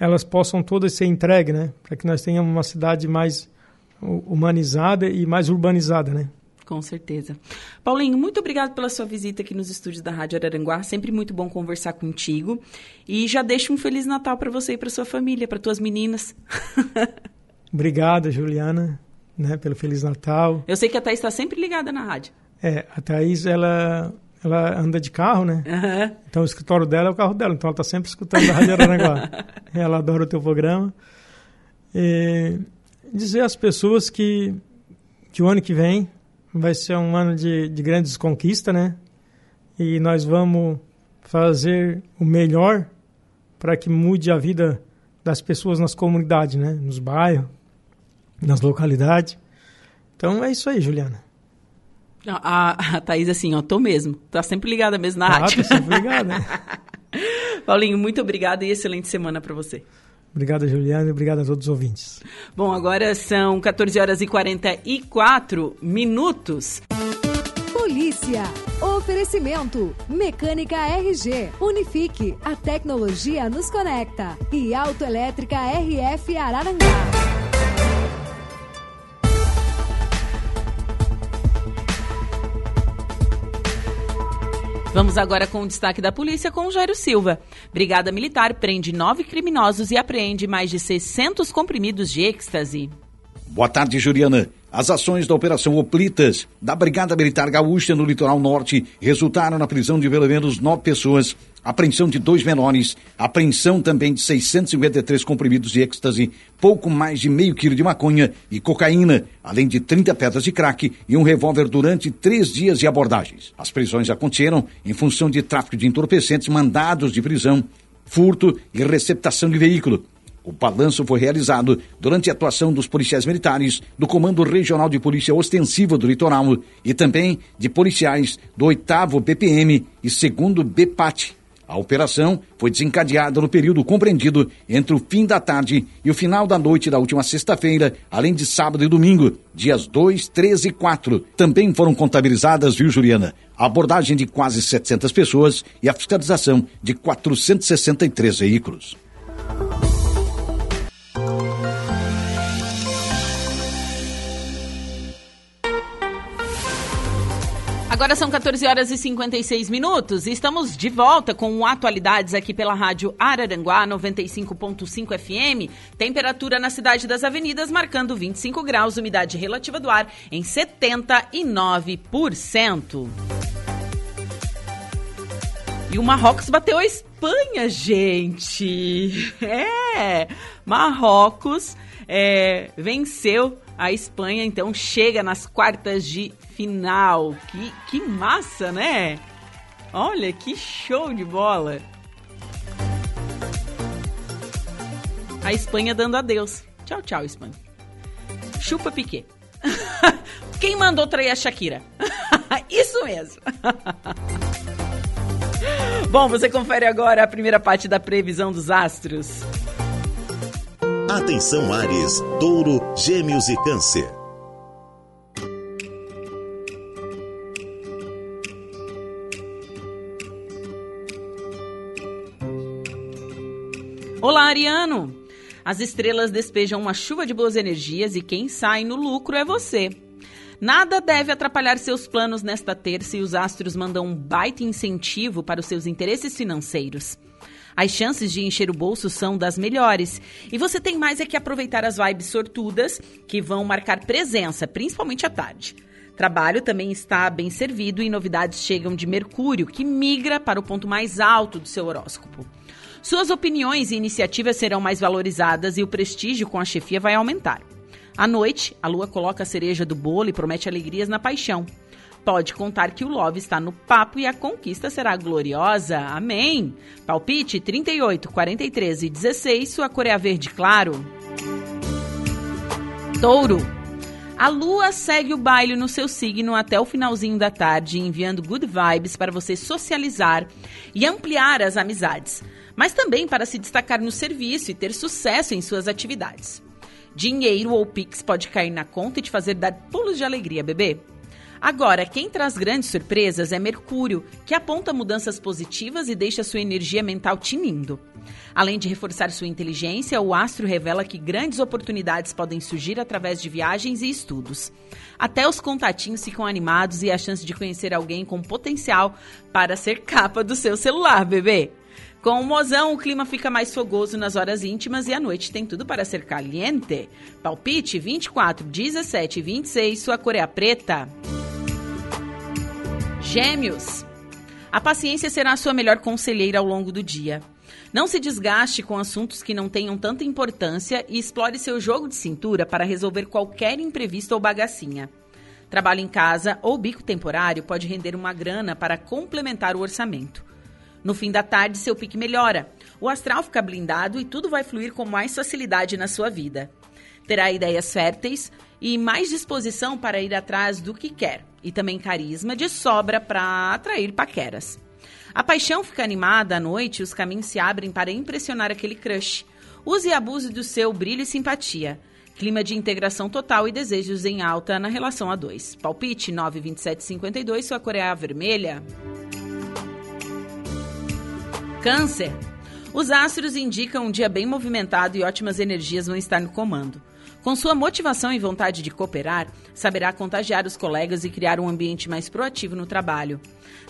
Speaker 2: elas possam todas ser entregues, né? Para que nós tenhamos uma cidade mais humanizada e mais urbanizada, né?
Speaker 1: Com certeza. Paulinho, muito obrigado pela sua visita aqui nos estúdios da Rádio Araranguá. Sempre muito bom conversar contigo. E já deixo um Feliz Natal para você e para sua família, para tuas meninas.
Speaker 2: Obrigado, Juliana, né, pelo Feliz Natal.
Speaker 1: Eu sei que a Thaís está sempre ligada na rádio.
Speaker 2: É, a Thaís, ela, ela anda de carro, né?
Speaker 1: Uhum.
Speaker 2: Então o escritório dela é o carro dela, então ela está sempre escutando a Rádio Araranguá. ela adora o teu programa. E dizer às pessoas que, que o ano que vem vai ser um ano de, de grandes conquistas, né? E nós vamos fazer o melhor para que mude a vida das pessoas nas comunidades, né? Nos bairros, nas localidades. Então é isso aí, Juliana.
Speaker 1: A, a Thaís, assim, ó, tô mesmo. Tá sempre ligada mesmo na
Speaker 2: ah,
Speaker 1: rádio.
Speaker 2: Tô sempre ligada. Né?
Speaker 1: Paulinho, muito obrigada e excelente semana para você.
Speaker 2: Obrigado, Juliana, e obrigado a todos os ouvintes.
Speaker 1: Bom, agora são 14 horas e 44 minutos.
Speaker 3: Polícia. Oferecimento. Mecânica RG. Unifique. A tecnologia nos conecta. E Autoelétrica RF Ararangá.
Speaker 1: Vamos agora com o destaque da polícia com o Jairo Silva. Brigada Militar prende nove criminosos e apreende mais de 600 comprimidos de êxtase.
Speaker 4: Boa tarde, Juliana. As ações da Operação Oplitas da Brigada Militar Gaúcha no Litoral Norte resultaram na prisão de pelo menos nove pessoas apreensão de dois menores, apreensão também de 653 comprimidos de êxtase, pouco mais de meio quilo de maconha e cocaína, além de 30 pedras de crack e um revólver durante três dias de abordagens. As prisões aconteceram em função de tráfico de entorpecentes, mandados de prisão, furto e receptação de veículo. O balanço foi realizado durante a atuação dos policiais militares do Comando Regional de Polícia Ostensiva do Litoral e também de policiais do 8 BPM e 2 BPAT, a operação foi desencadeada no período compreendido entre o fim da tarde e o final da noite da última sexta-feira, além de sábado e domingo, dias 2, 3 e 4. Também foram contabilizadas, viu, Juliana? A abordagem de quase 700 pessoas e a fiscalização de 463 veículos.
Speaker 1: Agora são 14 horas e 56 minutos e estamos de volta com atualidades aqui pela Rádio Araranguá 95.5 FM. Temperatura na cidade das avenidas marcando 25 graus, umidade relativa do ar em 79%. E o Marrocos bateu a Espanha, gente. É, Marrocos é, venceu a Espanha, então chega nas quartas de final. Que, que massa, né? Olha, que show de bola. A Espanha dando adeus. Tchau, tchau, Espanha. Chupa Piquet. Quem mandou trair a Shakira? Isso mesmo. Bom, você confere agora a primeira parte da previsão dos astros.
Speaker 5: Atenção Ares, Touro, Gêmeos e Câncer.
Speaker 1: Olá, Ariano! As estrelas despejam uma chuva de boas energias e quem sai no lucro é você. Nada deve atrapalhar seus planos nesta terça e os astros mandam um baita incentivo para os seus interesses financeiros. As chances de encher o bolso são das melhores. E você tem mais é que aproveitar as vibes sortudas que vão marcar presença, principalmente à tarde. Trabalho também está bem servido e novidades chegam de Mercúrio, que migra para o ponto mais alto do seu horóscopo. Suas opiniões e iniciativas serão mais valorizadas e o prestígio com a chefia vai aumentar. À noite, a lua coloca a cereja do bolo e promete alegrias na paixão. Pode contar que o Love está no papo e a conquista será gloriosa. Amém. Palpite 38, 43 e 16, sua cor é verde claro. Touro. A lua segue o baile no seu signo até o finalzinho da tarde, enviando good vibes para você socializar e ampliar as amizades, mas também para se destacar no serviço e ter sucesso em suas atividades. Dinheiro ou pix pode cair na conta e te fazer dar pulos de alegria, bebê. Agora, quem traz grandes surpresas é Mercúrio, que aponta mudanças positivas e deixa sua energia mental tinindo. Além de reforçar sua inteligência, o astro revela que grandes oportunidades podem surgir através de viagens e estudos. Até os contatinhos ficam animados e a chance de conhecer alguém com potencial para ser capa do seu celular, bebê. Com o mozão, o clima fica mais fogoso nas horas íntimas e à noite tem tudo para ser caliente. Palpite 24, 17 e 26, sua cor é preta. Gêmeos. A paciência será a sua melhor conselheira ao longo do dia. Não se desgaste com assuntos que não tenham tanta importância e explore seu jogo de cintura para resolver qualquer imprevisto ou bagacinha. Trabalho em casa ou bico temporário pode render uma grana para complementar o orçamento. No fim da tarde, seu pique melhora. O astral fica blindado e tudo vai fluir com mais facilidade na sua vida. Terá ideias férteis e mais disposição para ir atrás do que quer, e também carisma de sobra para atrair paqueras. A paixão fica animada à noite e os caminhos se abrem para impressionar aquele crush. Use e abuse do seu brilho e simpatia. Clima de integração total e desejos em alta na relação a dois. Palpite 92752, sua cor é a vermelha. Câncer. Os astros indicam um dia bem movimentado e ótimas energias vão estar no comando. Com sua motivação e vontade de cooperar, saberá contagiar os colegas e criar um ambiente mais proativo no trabalho.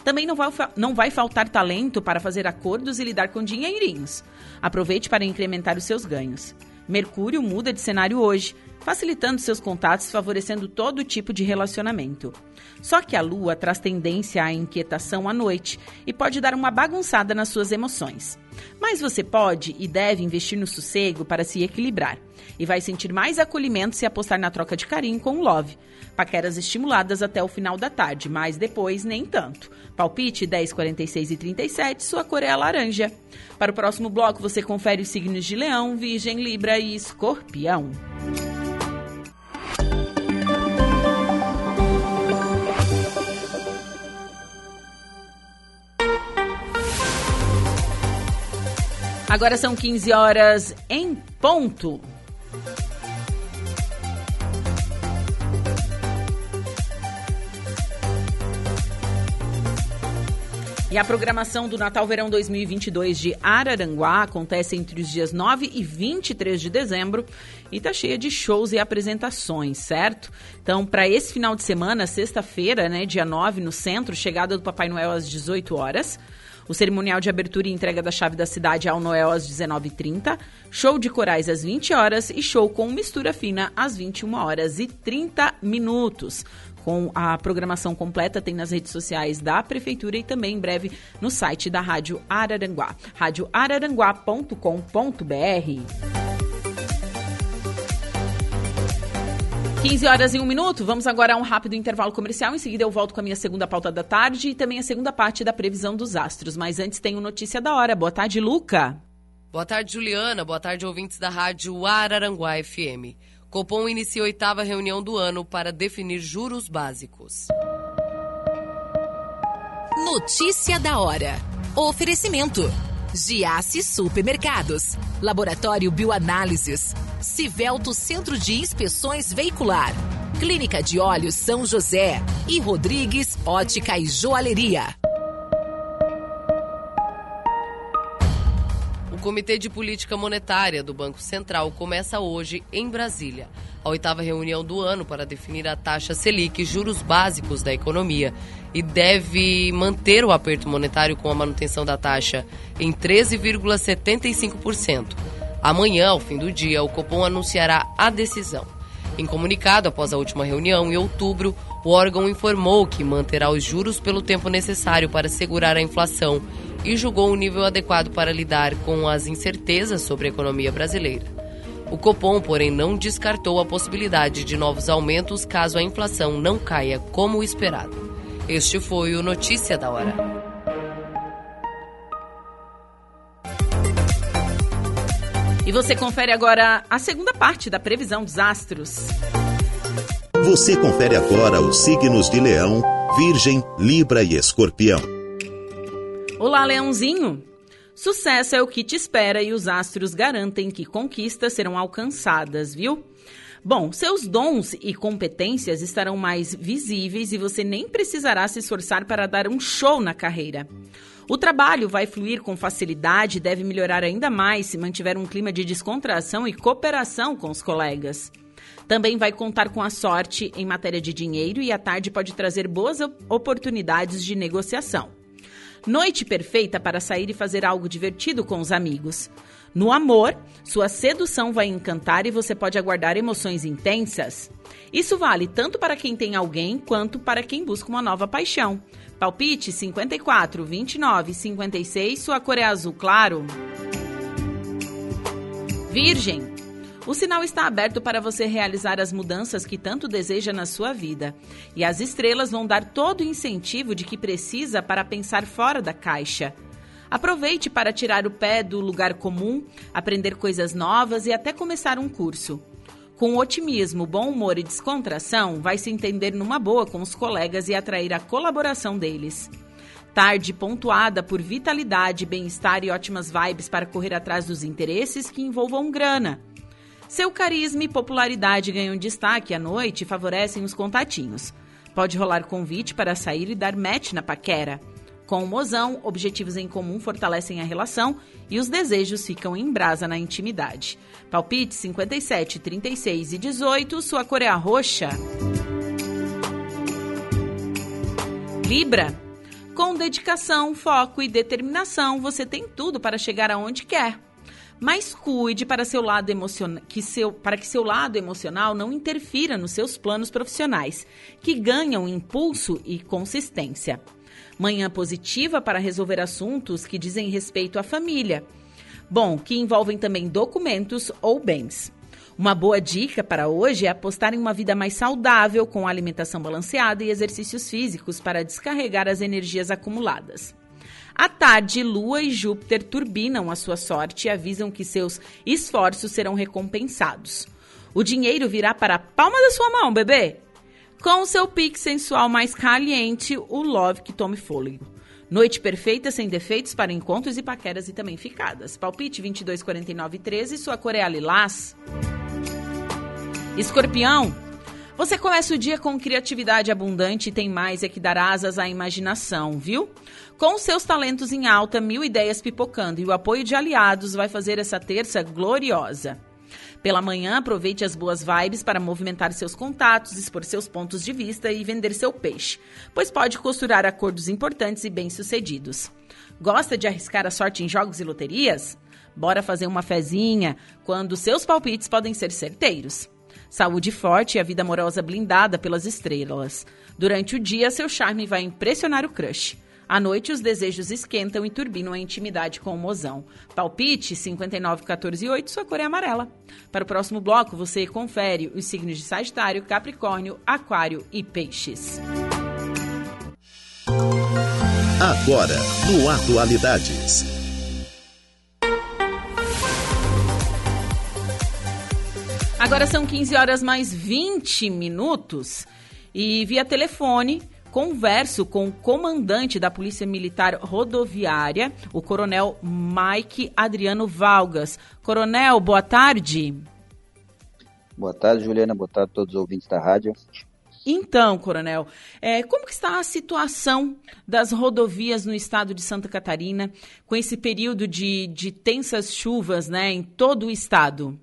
Speaker 1: Também não vai, não vai faltar talento para fazer acordos e lidar com dinheirinhos. Aproveite para incrementar os seus ganhos. Mercúrio muda de cenário hoje, facilitando seus contatos, favorecendo todo tipo de relacionamento. Só que a Lua traz tendência à inquietação à noite e pode dar uma bagunçada nas suas emoções. Mas você pode e deve investir no sossego para se equilibrar. E vai sentir mais acolhimento se apostar na troca de carinho com o Love. Paqueras estimuladas até o final da tarde, mas depois nem tanto. Palpite 10, 46 e 37, sua cor é a laranja. Para o próximo bloco, você confere os signos de Leão, Virgem, Libra e Escorpião. Agora são 15 horas em ponto. E a programação do Natal Verão 2022 de Araranguá acontece entre os dias 9 e 23 de dezembro e está cheia de shows e apresentações, certo? Então, para esse final de semana, sexta-feira, né, dia 9, no centro, chegada do Papai Noel às 18 horas. O cerimonial de abertura e entrega da chave da cidade ao Noel às 19h30, show de corais às 20 horas e show com mistura fina às 21 horas e 30 minutos com a programação completa tem nas redes sociais da Prefeitura e também em breve no site da Rádio Araranguá, radioararanguá.com.br. 15 horas e um minuto, vamos agora a um rápido intervalo comercial. Em seguida, eu volto com a minha segunda pauta da tarde e também a segunda parte da previsão dos astros. Mas antes, tenho notícia da hora. Boa tarde, Luca.
Speaker 6: Boa tarde, Juliana. Boa tarde, ouvintes da Rádio Araranguá FM. Copom inicia a oitava reunião do ano para definir juros básicos.
Speaker 7: Notícia da hora. Oferecimento. Giasse Supermercados. Laboratório Bioanálises. Civelto Centro de Inspeções Veicular. Clínica de Olhos São José. E Rodrigues Ótica e Joalheria.
Speaker 6: Comitê de Política Monetária do Banco Central começa hoje em Brasília. A oitava reunião do ano para definir a taxa Selic, juros básicos da economia, e deve manter o aperto monetário com a manutenção da taxa em 13,75%. Amanhã, ao fim do dia, o Copom anunciará a decisão. Em comunicado após a última reunião, em outubro, o órgão informou que manterá os juros pelo tempo necessário para segurar a inflação e julgou um nível adequado para lidar com as incertezas sobre a economia brasileira. O Copom, porém, não descartou a possibilidade de novos aumentos caso a inflação não caia como esperado. Este foi o Notícia da Hora.
Speaker 1: E você confere agora a segunda parte da previsão dos astros.
Speaker 5: Você confere agora os signos de Leão, Virgem, Libra e Escorpião.
Speaker 1: Olá, Leãozinho! Sucesso é o que te espera e os astros garantem que conquistas serão alcançadas, viu? Bom, seus dons e competências estarão mais visíveis e você nem precisará se esforçar para dar um show na carreira. O trabalho vai fluir com facilidade e deve melhorar ainda mais se mantiver um clima de descontração e cooperação com os colegas. Também vai contar com a sorte em matéria de dinheiro e a tarde pode trazer boas oportunidades de negociação. Noite perfeita para sair e fazer algo divertido com os amigos. No amor, sua sedução vai encantar e você pode aguardar emoções intensas. Isso vale tanto para quem tem alguém quanto para quem busca uma nova paixão. Palpite 54, 29, 56, sua cor é azul claro. Virgem, o sinal está aberto para você realizar as mudanças que tanto deseja na sua vida. E as estrelas vão dar todo o incentivo de que precisa para pensar fora da caixa. Aproveite para tirar o pé do lugar comum, aprender coisas novas e até começar um curso. Com otimismo, bom humor e descontração, vai se entender numa boa com os colegas e atrair a colaboração deles. Tarde pontuada por vitalidade, bem-estar e ótimas vibes para correr atrás dos interesses que envolvam grana. Seu carisma e popularidade ganham destaque à noite e favorecem os contatinhos. Pode rolar convite para sair e dar match na paquera. Com o mozão, objetivos em comum fortalecem a relação e os desejos ficam em brasa na intimidade. Palpite 57, 36 e 18, sua cor é a roxa. Libra. Com dedicação, foco e determinação, você tem tudo para chegar aonde quer. Mas cuide para, seu lado que seu, para que seu lado emocional não interfira nos seus planos profissionais, que ganham impulso e consistência. Manhã positiva para resolver assuntos que dizem respeito à família. Bom, que envolvem também documentos ou bens. Uma boa dica para hoje é apostar em uma vida mais saudável, com alimentação balanceada e exercícios físicos para descarregar as energias acumuladas. À tarde, Lua e Júpiter turbinam a sua sorte e avisam que seus esforços serão recompensados. O dinheiro virá para a palma da sua mão, bebê! Com o seu pique sensual mais caliente, o love que tome fôlego. Noite perfeita, sem defeitos para encontros e paqueras e também ficadas. Palpite 22, 49 13, sua cor é a lilás. Escorpião, você começa o dia com criatividade abundante e tem mais é que dar asas à imaginação, viu? Com seus talentos em alta, mil ideias pipocando e o apoio de aliados vai fazer essa terça gloriosa. Pela manhã, aproveite as boas vibes para movimentar seus contatos, expor seus pontos de vista e vender seu peixe, pois pode costurar acordos importantes e bem-sucedidos. Gosta de arriscar a sorte em jogos e loterias? Bora fazer uma fezinha quando seus palpites podem ser certeiros. Saúde forte e a vida amorosa blindada pelas estrelas. Durante o dia, seu charme vai impressionar o crush. À noite, os desejos esquentam e turbinam a intimidade com o mozão. Palpite 59, 14 e 8, sua cor é amarela. Para o próximo bloco, você confere os signos de Sagitário, Capricórnio, Aquário e Peixes.
Speaker 5: Agora, no Atualidades.
Speaker 1: Agora são 15 horas mais 20 minutos e via telefone converso com o comandante da Polícia Militar Rodoviária, o Coronel Mike Adriano Valgas. Coronel, boa tarde.
Speaker 8: Boa tarde, Juliana. Boa tarde a todos os ouvintes da rádio.
Speaker 1: Então, Coronel, é, como que está a situação das rodovias no estado de Santa Catarina com esse período de, de tensas chuvas né, em todo o estado?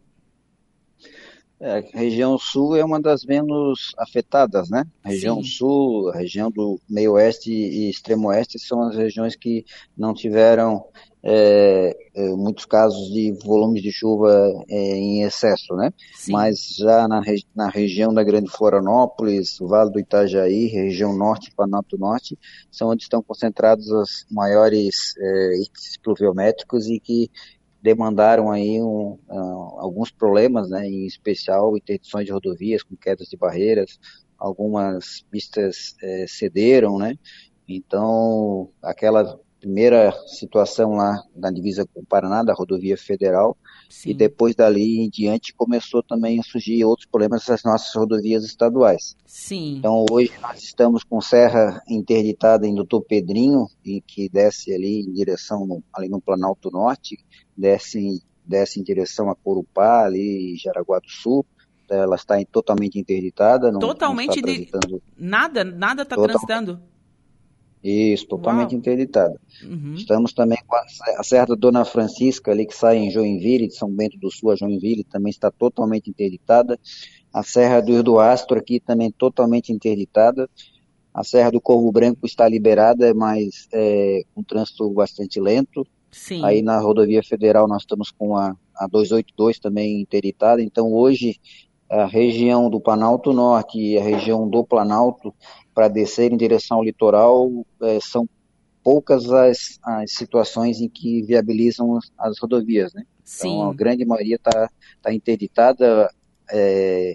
Speaker 8: É, a região sul é uma das menos afetadas, né? A região Sim. sul, a região do meio oeste e extremo oeste são as regiões que não tiveram é, é, muitos casos de volumes de chuva é, em excesso, né? Sim. Mas já na, na região da Grande Florianópolis, Vale do Itajaí, região norte e Planalto Norte, são onde estão concentrados os maiores é, índices pluviométricos e que demandaram aí um, uh, alguns problemas, né, em especial interdições de rodovias com quedas de barreiras, algumas pistas eh, cederam, né, então aquela primeira situação lá na divisa com o Paraná, da rodovia federal, Sim. e depois dali em diante começou também a surgir outros problemas nas nossas rodovias estaduais.
Speaker 1: Sim.
Speaker 8: Então hoje nós estamos com serra interditada em Doutor Pedrinho, que desce ali em direção no, ali no Planalto Norte, desce, desce em direção a Corupá, ali em Jaraguá do Sul, ela está totalmente interditada. Não,
Speaker 1: totalmente
Speaker 8: não
Speaker 1: de... Nada, nada está transitando?
Speaker 8: Isso, totalmente Uau. interditada. Uhum. Estamos também com a Serra da Dona Francisca, ali que sai em Joinville, de São Bento do Sul a Joinville, também está totalmente interditada. A Serra do Rio do Astro aqui também totalmente interditada. A Serra do Corvo Branco está liberada, mas é, com trânsito bastante lento.
Speaker 1: Sim.
Speaker 8: Aí na rodovia federal nós estamos com a, a 282 também interditada. Então hoje a região do Planalto Norte e a região do Planalto para descer em direção ao litoral, é, são poucas as, as situações em que viabilizam as, as rodovias, né?
Speaker 1: Sim.
Speaker 8: Então, a grande maioria está tá interditada. É,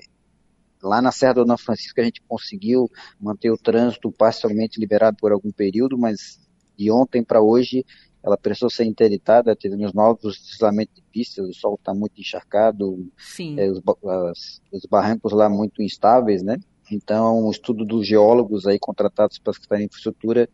Speaker 8: lá na Serra Dona Francisca a gente conseguiu manter o trânsito parcialmente liberado por algum período, mas de ontem para hoje ela precisou ser interditada, tivemos novos deslizamentos de pistas, o sol está muito encharcado,
Speaker 1: é,
Speaker 8: os, as, os barrancos lá muito instáveis, né? Então, o estudo dos geólogos aí contratados para a Secretaria de Infraestrutura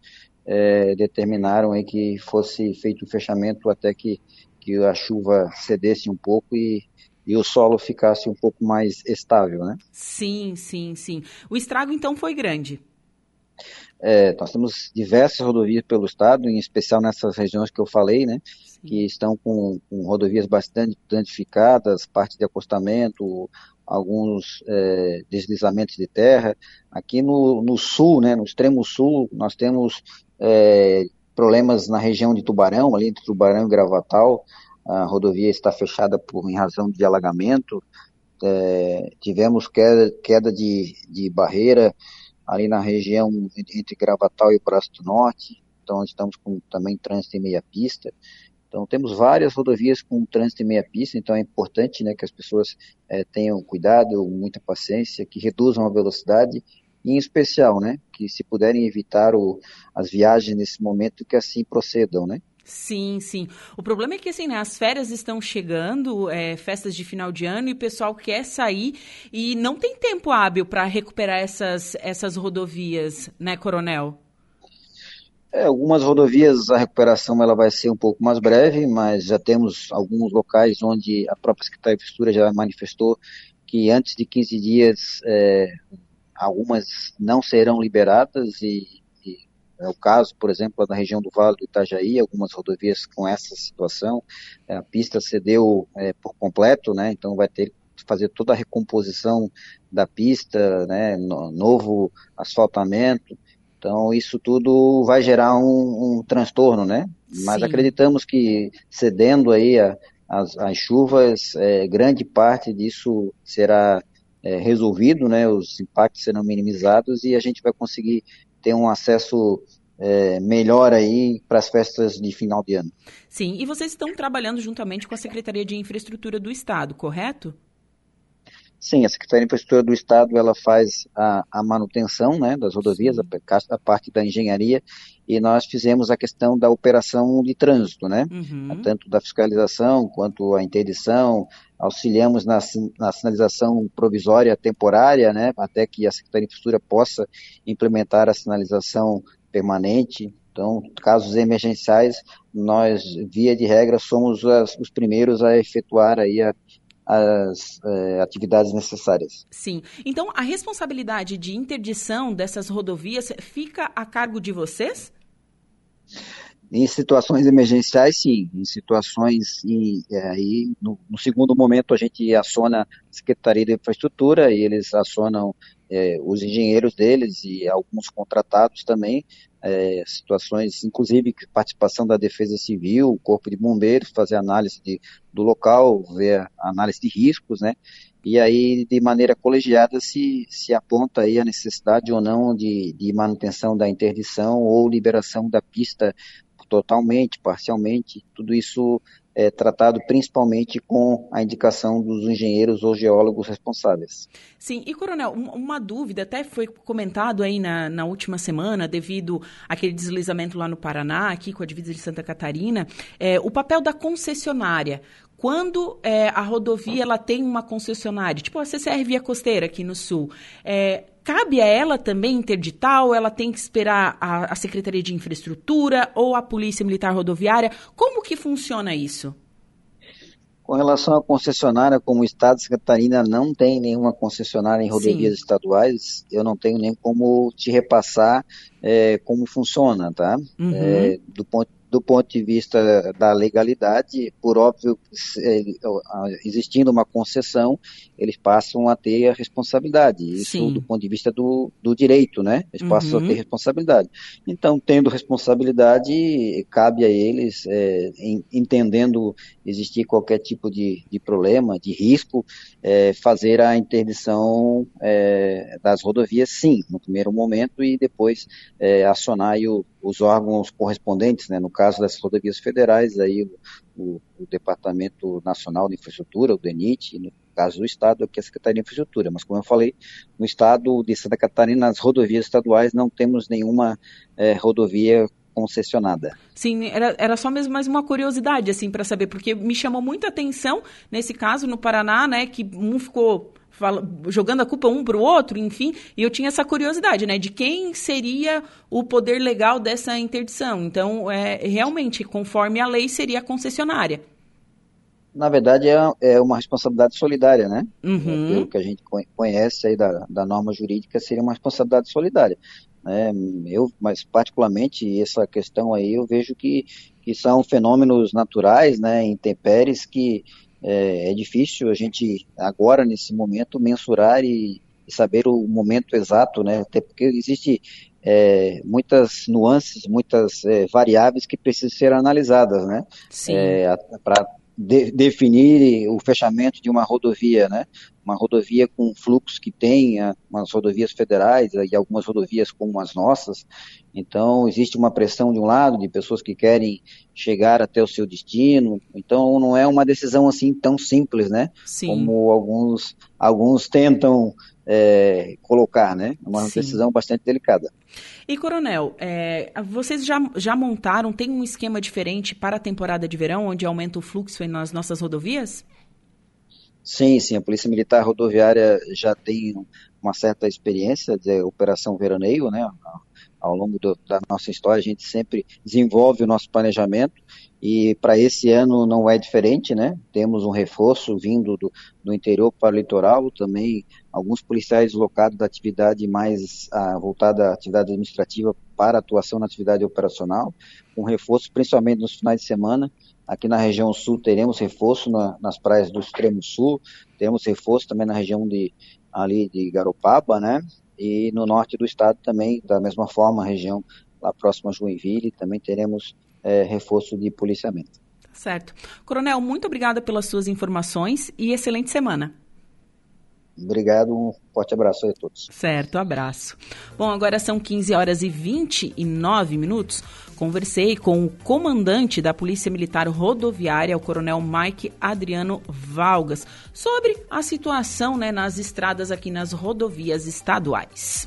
Speaker 8: é, determinaram aí que fosse feito o fechamento até que, que a chuva cedesse um pouco e, e o solo ficasse um pouco mais estável, né?
Speaker 1: Sim, sim, sim. O estrago então foi grande.
Speaker 8: É, nós temos diversas rodovias pelo estado, em especial nessas regiões que eu falei, né, Sim. que estão com, com, rodovias bastante danificadas, parte de acostamento, alguns é, deslizamentos de terra. Aqui no, no, sul, né, no extremo sul, nós temos é, problemas na região de Tubarão, ali entre Tubarão e Gravatal. A rodovia está fechada por em razão de alagamento. É, tivemos queda, queda de, de barreira ali na região entre Gravatal e o do Norte, então estamos com também trânsito em meia pista. Então temos várias rodovias com trânsito em meia pista, então é importante né, que as pessoas é, tenham cuidado, muita paciência, que reduzam a velocidade e em especial, né, que se puderem evitar o, as viagens nesse momento, que assim procedam, né.
Speaker 1: Sim, sim. O problema é que assim, né, as férias estão chegando, é, festas de final de ano, e o pessoal quer sair e não tem tempo hábil para recuperar essas, essas rodovias, né, Coronel?
Speaker 8: É, algumas rodovias a recuperação ela vai ser um pouco mais breve, mas já temos alguns locais onde a própria Secretaria de Infraestrutura já manifestou que antes de 15 dias é, algumas não serão liberadas e é o caso, por exemplo, da região do Vale do Itajaí, algumas rodovias com essa situação, é, a pista cedeu é, por completo, né, então vai ter fazer toda a recomposição da pista, né, no, novo asfaltamento, então isso tudo vai gerar um, um transtorno, né, mas Sim. acreditamos que cedendo aí a, as, as chuvas, é, grande parte disso será é, resolvido, né, os impactos serão minimizados e a gente vai conseguir ter um acesso é, melhor aí para as festas de final de ano.
Speaker 1: Sim, e vocês estão trabalhando juntamente com a Secretaria de Infraestrutura do Estado, correto?
Speaker 8: Sim, a Secretaria de Infraestrutura do Estado ela faz a, a manutenção né, das rodovias, a, a, parte da engenharia, e nós fizemos a questão da operação de trânsito, né? Uhum. Tanto da fiscalização quanto a interdição, auxiliamos na, na sinalização provisória temporária, né? Até que a Secretaria de Infraestrutura possa implementar a sinalização permanente. Então, casos emergenciais, nós, via de regra, somos as, os primeiros a efetuar aí a, as é, atividades necessárias.
Speaker 1: Sim. Então, a responsabilidade de interdição dessas rodovias fica a cargo de vocês?
Speaker 8: Em situações emergenciais, sim. Em situações, e, aí, no, no, segundo momento, a gente aciona a Secretaria de Infraestrutura e eles acionam é, os engenheiros deles e alguns contratados também, é, situações, inclusive participação da Defesa Civil, Corpo de Bombeiros, fazer análise de, do local, ver análise de riscos, né? E aí, de maneira colegiada, se, se aponta aí a necessidade ou não de, de manutenção da interdição ou liberação da pista totalmente, parcialmente, tudo isso é tratado principalmente com a indicação dos engenheiros ou geólogos responsáveis.
Speaker 1: Sim, e Coronel, uma dúvida, até foi comentado aí na, na última semana, devido àquele deslizamento lá no Paraná, aqui com a divisa de Santa Catarina, é, o papel da concessionária quando é, a rodovia ela tem uma concessionária, tipo a CCR Via Costeira aqui no Sul, é, cabe a ela também interditar ou ela tem que esperar a, a, Secretaria de Infraestrutura ou a Polícia Militar Rodoviária? Como que funciona isso?
Speaker 8: Com relação à concessionária, como o Estado de Santa Catarina não tem nenhuma concessionária em rodovias Sim. estaduais, eu não tenho nem como te repassar é, como funciona, tá? Uhum. É, do ponto do ponto de vista da legalidade, por óbvio, existindo uma concessão, eles passam a ter a responsabilidade. Isso Sim. do ponto de vista do, do direito, né? Eles uhum. passam a ter responsabilidade. Então, tendo responsabilidade, cabe a eles, é, em, entendendo existir qualquer tipo de, de problema, de risco, é, fazer a interdição é, das rodovias, sim, no primeiro momento, e depois é, acionar o, os órgãos correspondentes, né? No caso das rodovias federais, aí o, o Departamento Nacional de Infraestrutura, o DENIT, e no caso do Estado, aqui é a Secretaria de Infraestrutura. Mas, como eu falei, no Estado de Santa Catarina, nas rodovias estaduais, não temos nenhuma é, rodovia concessionada.
Speaker 1: Sim, era, era só mesmo mais uma curiosidade, assim, para saber, porque me chamou muita atenção, nesse caso, no Paraná, né, que um ficou fala, jogando a culpa um para o outro, enfim, e eu tinha essa curiosidade, né, de quem seria o poder legal dessa interdição. Então, é, realmente, conforme a lei, seria a concessionária.
Speaker 8: Na verdade, é, é uma responsabilidade solidária, né?
Speaker 1: Uhum.
Speaker 8: Pelo que a gente conhece aí da, da norma jurídica, seria uma responsabilidade solidária. Né? Eu, mas particularmente, essa questão aí, eu vejo que, que são fenômenos naturais, né, intempéries, que é, é difícil a gente, agora, nesse momento, mensurar e, e saber o momento exato, né? Até porque existe é, muitas nuances, muitas é, variáveis que precisam ser analisadas, né? É, Para de, definir o fechamento de uma rodovia, né? Uma rodovia com fluxo que tem, umas rodovias federais e algumas rodovias como as nossas. Então, existe uma pressão de um lado, de pessoas que querem chegar até o seu destino. Então, não é uma decisão assim tão simples, né?
Speaker 1: Sim.
Speaker 8: Como alguns, alguns tentam é, colocar, né? É uma Sim. decisão bastante delicada.
Speaker 1: E, Coronel, é, vocês já, já montaram, tem um esquema diferente para a temporada de verão, onde aumenta o fluxo nas nossas rodovias?
Speaker 8: Sim, sim, a Polícia Militar Rodoviária já tem uma certa experiência de operação veraneio, né? Ao longo do, da nossa história, a gente sempre desenvolve o nosso planejamento e para esse ano não é diferente, né? Temos um reforço vindo do, do interior para o litoral, também alguns policiais deslocados da atividade mais ah, voltada à atividade administrativa para atuação na atividade operacional, um reforço principalmente nos finais de semana. Aqui na região sul teremos reforço na, nas praias do extremo sul, temos reforço também na região de ali de Garopaba, né? E no norte do estado também, da mesma forma, a região lá próxima a Joinville, também teremos é, reforço de policiamento.
Speaker 1: Tá certo. Coronel, muito obrigada pelas suas informações e excelente semana.
Speaker 8: Obrigado, um forte abraço a todos.
Speaker 1: Certo, abraço. Bom, agora são 15 horas e 29 minutos. Conversei com o comandante da Polícia Militar Rodoviária, o Coronel Mike Adriano Valgas, sobre a situação né, nas estradas aqui nas rodovias estaduais.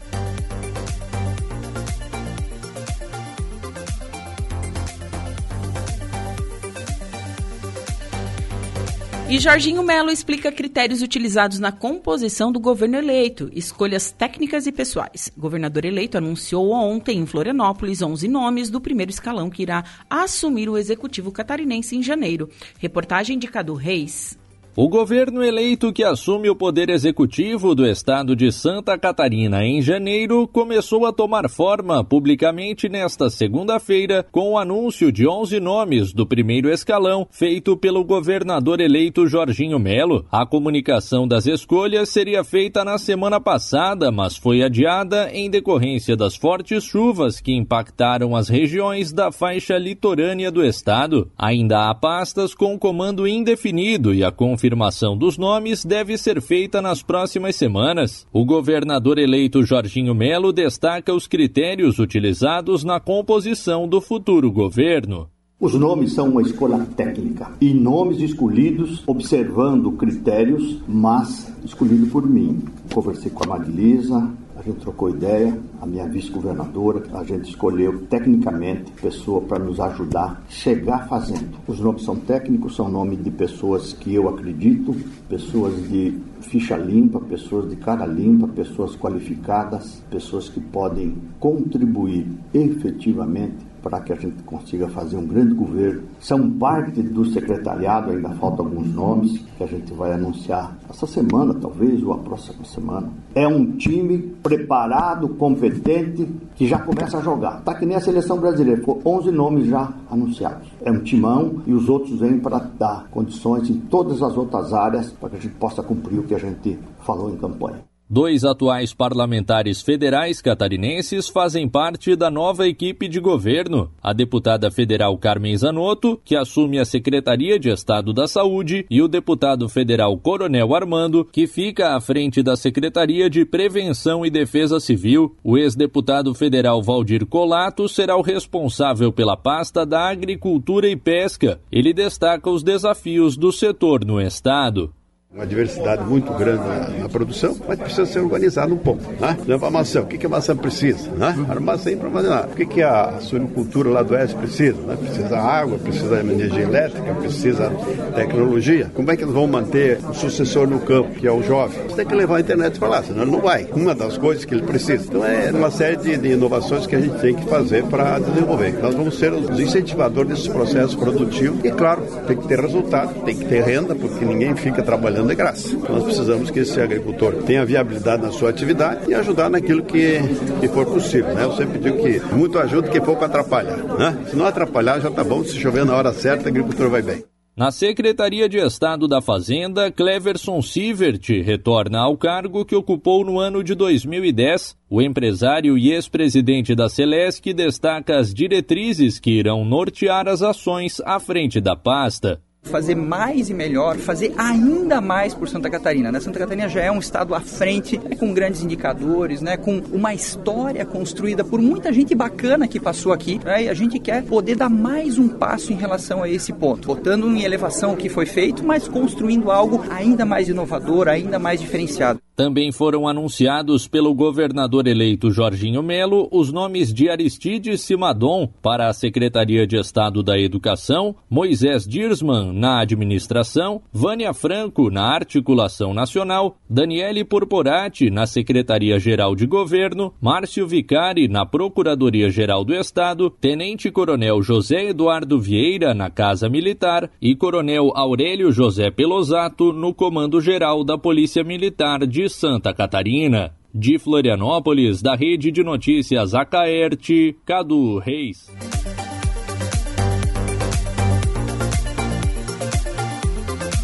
Speaker 1: E Jorginho Melo explica critérios utilizados na composição do governo eleito, escolhas técnicas e pessoais. Governador eleito anunciou ontem em Florianópolis 11 nomes do primeiro escalão que irá assumir o executivo catarinense em janeiro. Reportagem de Cadu Reis.
Speaker 9: O governo eleito que assume o poder executivo do estado de Santa Catarina em janeiro começou a tomar forma publicamente nesta segunda-feira com o anúncio de 11 nomes do primeiro escalão feito pelo governador eleito Jorginho Melo. A comunicação das escolhas seria feita na semana passada, mas foi adiada em decorrência das fortes chuvas que impactaram as regiões da faixa litorânea do estado. Ainda há pastas com comando indefinido e a confirmação dos nomes deve ser feita nas próximas semanas. O governador eleito Jorginho Melo destaca os critérios utilizados na composição do futuro governo.
Speaker 10: Os nomes são uma escolha técnica e nomes escolhidos observando critérios, mas escolhido por mim. Conversei com a Marilisa, a gente trocou ideia, a minha vice-governadora, a gente escolheu tecnicamente pessoa para nos ajudar a chegar fazendo. Os nomes são técnicos, são nomes de pessoas que eu acredito, pessoas de ficha limpa, pessoas de cara limpa, pessoas qualificadas, pessoas que podem contribuir efetivamente para que a gente consiga fazer um grande governo. São parte do secretariado, ainda faltam alguns nomes que a gente vai anunciar essa semana, talvez, ou a próxima semana. É um time preparado, competente, que já começa a jogar. Está que nem a seleção brasileira, foram 11 nomes já anunciados. É um timão e os outros vêm para dar condições em todas as outras áreas para que a gente possa cumprir o que a gente falou em campanha.
Speaker 9: Dois atuais parlamentares federais catarinenses fazem parte da nova equipe de governo. A deputada federal Carmen Zanotto, que assume a Secretaria de Estado da Saúde, e o deputado federal Coronel Armando, que fica à frente da Secretaria de Prevenção e Defesa Civil. O ex-deputado federal Valdir Colato será o responsável pela pasta da Agricultura e Pesca. Ele destaca os desafios do setor no estado.
Speaker 11: Uma diversidade muito grande na, na, produção, mas precisa ser organizado um pouco. Né? Leva a maçã, o que, que a maçã precisa? Né? Armazém para armazenar. O que, que a suinocultura lá do oeste precisa? Né? Precisa água, precisa energia elétrica, precisa tecnologia. Como é que eles vão manter o sucessor no campo, que é o jovem? Você tem que levar a internet para lá, senão ele não vai. Uma das coisas que ele precisa. Então é uma série de, de inovações que a gente tem que fazer para desenvolver. Nós vamos ser os incentivadores desses processos produtivos e, claro, tem que ter resultado, tem que ter renda, porque ninguém fica trabalhando trabalhando de graça. Então, nós precisamos que esse agricultor tenha viabilidade na sua atividade e ajudar naquilo que, que for possível. Né? Eu sempre digo que muito ajuda que pouco atrapalha. Né? Se não atrapalhar, já está bom. Se chover na hora certa, o agricultor vai bem.
Speaker 9: Na Secretaria de Estado da Fazenda, Cleverson Sievert retorna ao cargo que ocupou no ano de 2010. O empresário e ex-presidente da Celesc destaca as diretrizes que irão nortear as ações à frente da pasta
Speaker 12: fazer mais e melhor, fazer ainda mais por Santa Catarina. Né? Santa Catarina já é um estado à frente, né, com grandes indicadores, né, com uma história construída por muita gente bacana que passou aqui, né, e a gente quer poder dar mais um passo em relação a esse ponto, botando em elevação o que foi feito, mas construindo algo ainda mais inovador, ainda mais diferenciado.
Speaker 9: Também foram anunciados pelo governador eleito Jorginho Melo os nomes de Aristides Simadon para a Secretaria de Estado da Educação, Moisés Dirsman na administração, Vânia Franco na articulação nacional, Daniele Porporati na Secretaria-Geral de Governo, Márcio Vicari na Procuradoria-Geral do Estado, Tenente Coronel José Eduardo Vieira na Casa Militar e Coronel Aurélio José Pelosato no Comando Geral da Polícia Militar de Santa Catarina. De Florianópolis, da Rede de Notícias Acaerte, Cadu Reis.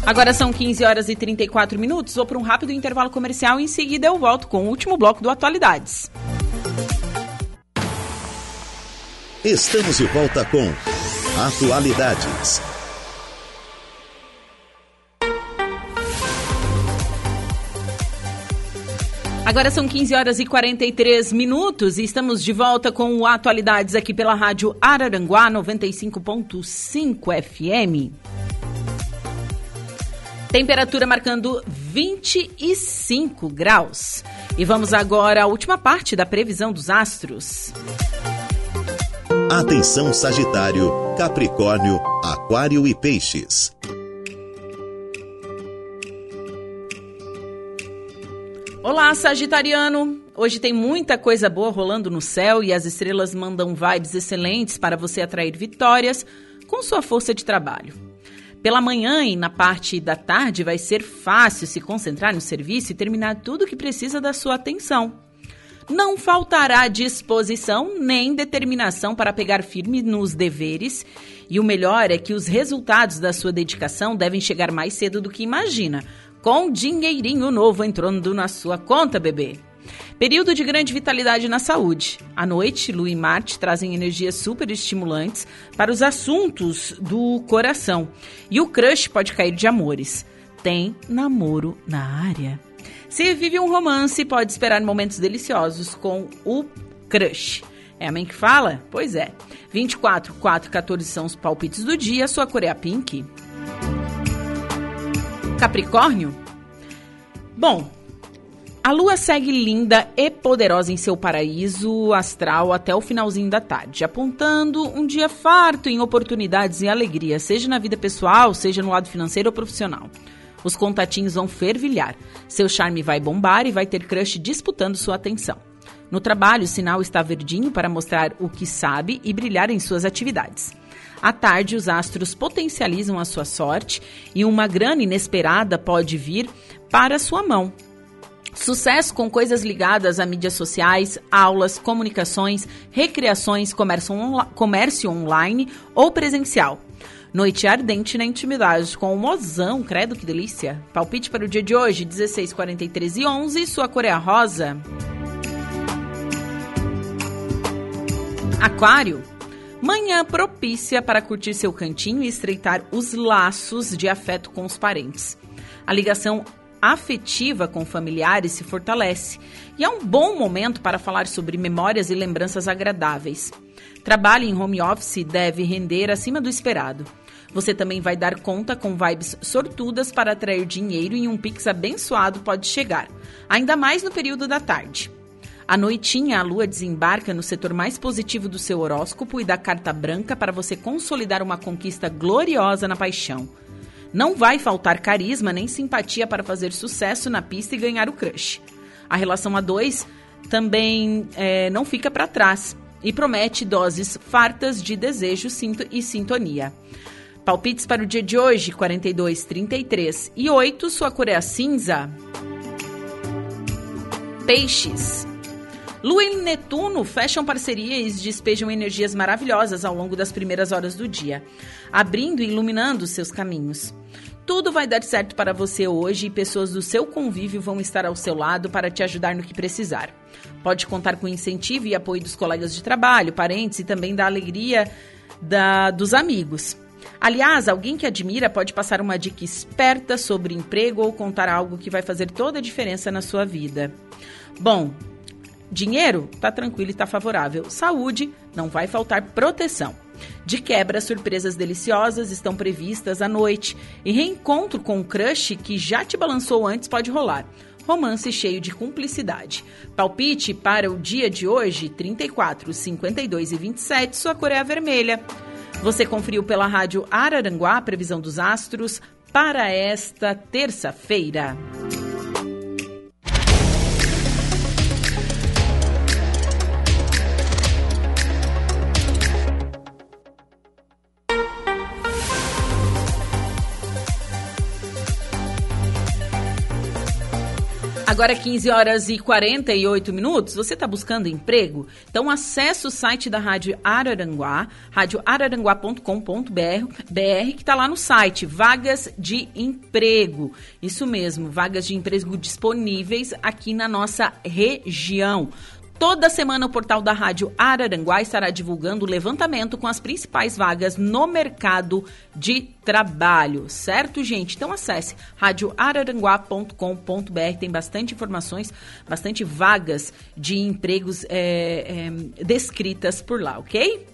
Speaker 1: Agora são 15 horas e 34 minutos. Vou para um rápido intervalo comercial e em seguida eu volto com o último bloco do Atualidades.
Speaker 5: Estamos de volta com Atualidades.
Speaker 1: Agora são 15 horas e 43 minutos e estamos de volta com o Atualidades aqui pela Rádio Araranguá 95.5 FM. Temperatura marcando 25 graus. E vamos agora à última parte da previsão dos astros.
Speaker 5: Atenção Sagitário, Capricórnio, Aquário e Peixes.
Speaker 1: Olá, Sagitariano! Hoje tem muita coisa boa rolando no céu e as estrelas mandam vibes excelentes para você atrair vitórias com sua força de trabalho. Pela manhã e na parte da tarde vai ser fácil se concentrar no serviço e terminar tudo o que precisa da sua atenção. Não faltará disposição nem determinação para pegar firme nos deveres, e o melhor é que os resultados da sua dedicação devem chegar mais cedo do que imagina com dinheirinho novo entrando na sua conta, bebê. Período de grande vitalidade na saúde. À noite, Lua e Marte trazem energias super estimulantes para os assuntos do coração. E o crush pode cair de amores. Tem namoro na área. Se vive um romance, pode esperar momentos deliciosos com o crush. É a mãe que fala? Pois é. 24, 4, 14 são os palpites do dia. Sua cor é a pink. Capricórnio? Bom, a lua segue linda e poderosa em seu paraíso astral até o finalzinho da tarde, apontando um dia farto em oportunidades e alegria, seja na vida pessoal, seja no lado financeiro ou profissional. Os contatinhos vão fervilhar, seu charme vai bombar e vai ter crush disputando sua atenção. No trabalho, o sinal está verdinho para mostrar o que sabe e brilhar em suas atividades. À tarde, os astros potencializam a sua sorte e uma grana inesperada pode vir para sua mão. Sucesso com coisas ligadas a mídias sociais, aulas, comunicações, recreações, comércio, on comércio online ou presencial. Noite ardente na intimidade com o mozão, credo que delícia. Palpite para o dia de hoje, 16, 43 e 11, sua cor é a rosa. Aquário. Manhã propícia para curtir seu cantinho e estreitar os laços de afeto com os parentes. A ligação afetiva com familiares se fortalece e é um bom momento para falar sobre memórias e lembranças agradáveis. Trabalho em home office deve render acima do esperado. Você também vai dar conta com vibes sortudas para atrair dinheiro e um pix abençoado pode chegar, ainda mais no período da tarde. À noitinha, a lua desembarca no setor mais positivo do seu horóscopo e dá carta branca para você consolidar uma conquista gloriosa na paixão. Não vai faltar carisma nem simpatia para fazer sucesso na pista e ganhar o crush. A relação a dois também é, não fica para trás e promete doses fartas de desejo e sintonia. Palpites para o dia de hoje: 42, 33 e 8. Sua cor é a cinza. Peixes. Lua e Netuno fecham parcerias e despejam energias maravilhosas ao longo das primeiras horas do dia, abrindo e iluminando seus caminhos. Tudo vai dar certo para você hoje e pessoas do seu convívio vão estar ao seu lado para te ajudar no que precisar. Pode contar com incentivo e apoio dos colegas de trabalho, parentes e também da alegria da, dos amigos. Aliás, alguém que admira pode passar uma dica esperta sobre emprego ou contar algo que vai fazer toda a diferença na sua vida. Bom, dinheiro tá tranquilo e tá favorável. Saúde não vai faltar proteção. De quebra, surpresas deliciosas estão previstas à noite e reencontro com um crush que já te balançou antes pode rolar. Romance cheio de cumplicidade. Palpite para o dia de hoje: 34, 52 e 27, sua cor é a vermelha. Você conferiu pela rádio Araranguá a previsão dos astros para esta terça-feira. Agora 15 horas e 48 minutos, você está buscando emprego? Então acesse o site da Rádio Araranguá, radioararanguá.com.br, que está lá no site, vagas de emprego. Isso mesmo, vagas de emprego disponíveis aqui na nossa região. Toda semana o portal da Rádio Araranguá estará divulgando o levantamento com as principais vagas no mercado de trabalho, certo, gente? Então acesse radioararanguá.com.br, tem bastante informações, bastante vagas de empregos é, é, descritas por lá, ok?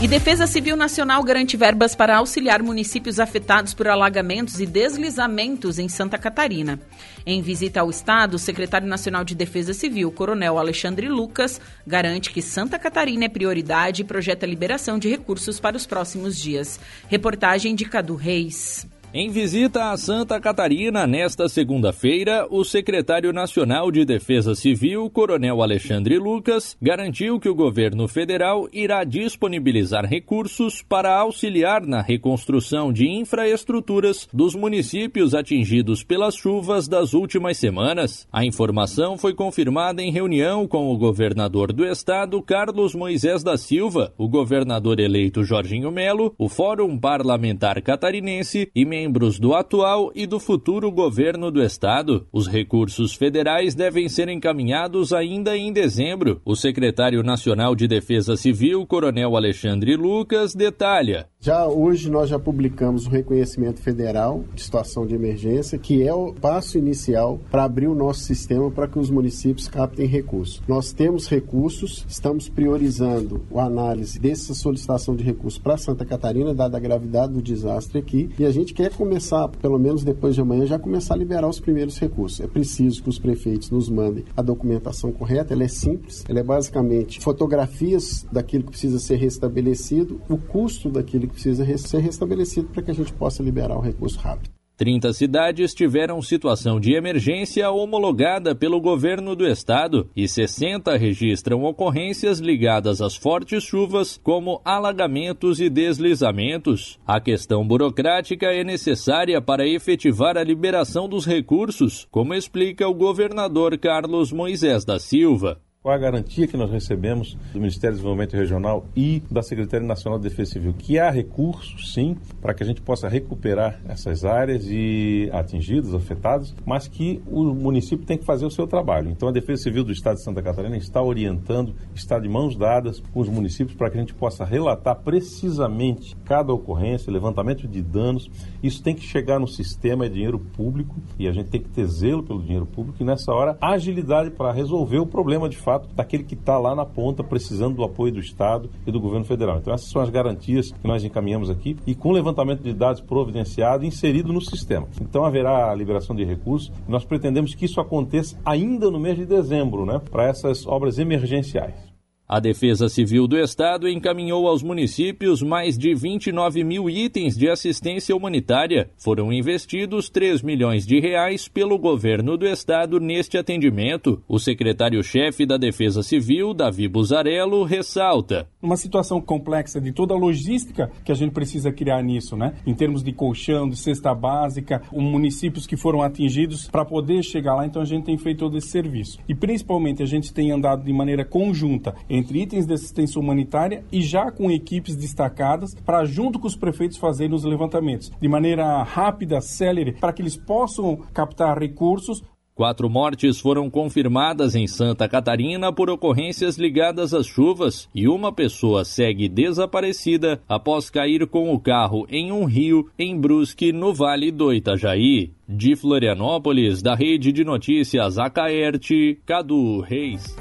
Speaker 1: E Defesa Civil Nacional garante verbas para auxiliar municípios afetados por alagamentos e deslizamentos em Santa Catarina. Em visita ao Estado, o secretário nacional de Defesa Civil, Coronel Alexandre Lucas, garante que Santa Catarina é prioridade e projeta liberação de recursos para os próximos dias. Reportagem de Cadu Reis.
Speaker 9: Em visita a Santa Catarina nesta segunda-feira, o secretário nacional de Defesa Civil, Coronel Alexandre Lucas, garantiu que o governo federal irá disponibilizar recursos para auxiliar na reconstrução de infraestruturas dos municípios atingidos pelas chuvas das últimas semanas. A informação foi confirmada em reunião com o governador do estado, Carlos Moisés da Silva, o governador eleito Jorginho Melo, o Fórum Parlamentar Catarinense e membros do atual e do futuro governo do estado. Os recursos federais devem ser encaminhados ainda em dezembro. O secretário nacional de Defesa Civil, Coronel Alexandre Lucas, detalha.
Speaker 13: Já hoje nós já publicamos o reconhecimento federal de situação de emergência, que é o passo inicial para abrir o nosso sistema para que os municípios captem recursos. Nós temos recursos, estamos priorizando a análise dessa solicitação de recursos para Santa Catarina, dada a gravidade do desastre aqui, e a gente quer começar, pelo menos depois de amanhã, já começar a liberar os primeiros recursos. É preciso que os prefeitos nos mandem a documentação correta, ela é simples, ela é basicamente fotografias daquilo que precisa ser restabelecido, o custo daquilo que precisa ser restabelecido para que a gente possa liberar o recurso rápido.
Speaker 9: 30 cidades tiveram situação de emergência homologada pelo governo do estado e 60 registram ocorrências ligadas às fortes chuvas, como alagamentos e deslizamentos. A questão burocrática é necessária para efetivar a liberação dos recursos, como explica o governador Carlos Moisés da Silva.
Speaker 14: Qual a garantia que nós recebemos do Ministério do Desenvolvimento Regional e da Secretaria Nacional de Defesa Civil? Que há recursos, sim, para que a gente possa recuperar essas áreas e atingidas, afetadas, mas que o município tem que fazer o seu trabalho. Então, a Defesa Civil do Estado de Santa Catarina está orientando, está de mãos dadas com os municípios para que a gente possa relatar precisamente cada ocorrência, levantamento de danos. Isso tem que chegar no sistema, é dinheiro público e a gente tem que ter zelo pelo dinheiro público e, nessa hora, agilidade para resolver o problema de fato daquele que está lá na ponta precisando do apoio do Estado e do governo federal. Então, essas são as garantias que nós encaminhamos aqui e com levantamento de dados providenciado inserido no sistema. Então, haverá a liberação de recursos. Nós pretendemos que isso aconteça ainda no mês de dezembro, né, para essas obras emergenciais.
Speaker 9: A Defesa Civil do Estado encaminhou aos municípios mais de 29 mil itens de assistência humanitária. Foram investidos 3 milhões de reais pelo governo do Estado neste atendimento. O secretário-chefe da Defesa Civil, Davi Buzarello, ressalta.
Speaker 15: Uma situação complexa de toda a logística que a gente precisa criar nisso, né? Em termos de colchão, de cesta básica, os municípios que foram atingidos para poder chegar lá, então a gente tem feito todo esse serviço. E principalmente a gente tem andado de maneira conjunta entre itens de assistência humanitária e já com equipes destacadas para, junto com os prefeitos, fazerem os levantamentos de maneira rápida, célere, para que eles possam captar recursos
Speaker 9: Quatro mortes foram confirmadas em Santa Catarina por ocorrências ligadas às chuvas e uma pessoa segue desaparecida após cair com o carro em um rio em Brusque, no Vale do Itajaí. De Florianópolis, da Rede de Notícias Acaerte, Cadu Reis.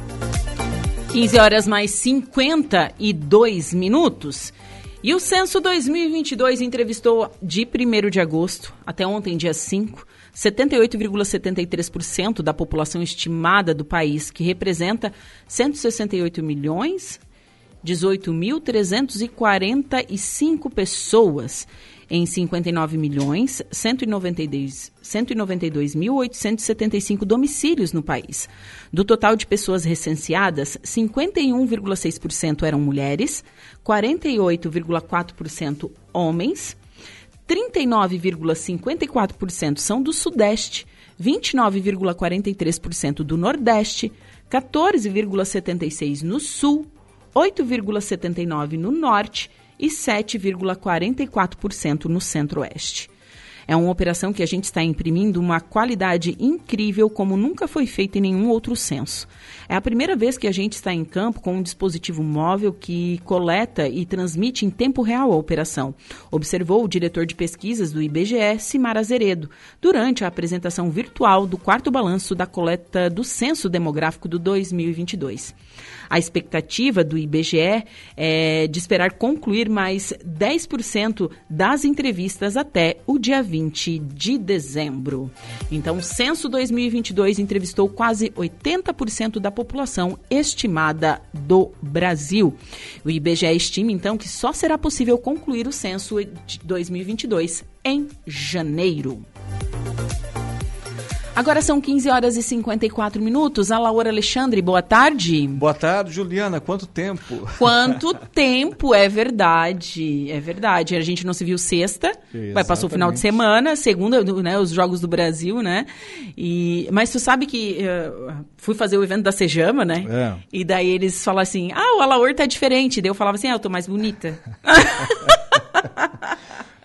Speaker 1: 15 horas mais 52 minutos. E o Censo 2022 entrevistou de 1 de agosto até ontem, dia 5, 78,73% da população estimada do país, que representa 168 milhões 18.345 pessoas em 59 milhões 192 192.875 domicílios no país. Do total de pessoas recenseadas, 51,6% eram mulheres, 48,4% homens, 39,54% são do Sudeste, 29,43% do Nordeste, 14,76% no Sul, 8,79% no Norte e 7,44% no Centro-Oeste. É uma operação que a gente está imprimindo uma qualidade incrível como nunca foi feita em nenhum outro censo. É a primeira vez que a gente está em campo com um dispositivo móvel que coleta e transmite em tempo real a operação, observou o diretor de pesquisas do IBGE, Simar Azeredo, durante a apresentação virtual do quarto balanço da coleta do Censo Demográfico do 2022. A expectativa do IBGE é de esperar concluir mais 10% das entrevistas até o dia 20 de dezembro. Então, o Censo 2022 entrevistou quase 80% da população estimada do Brasil. O IBGE estima, então, que só será possível concluir o censo de 2022 em janeiro. Agora são 15 horas e 54 minutos. A Laura Alexandre, boa tarde.
Speaker 16: Boa tarde, Juliana. Quanto tempo?
Speaker 1: Quanto tempo, é verdade. É verdade. A gente não se viu sexta, Exatamente. vai passar o final de semana, segunda, né, os Jogos do Brasil, né? E, mas tu sabe que uh, fui fazer o evento da Sejama, né? É. E daí eles falam assim: ah, o Alaor tá diferente. Daí eu falava assim: ah, eu tô mais bonita.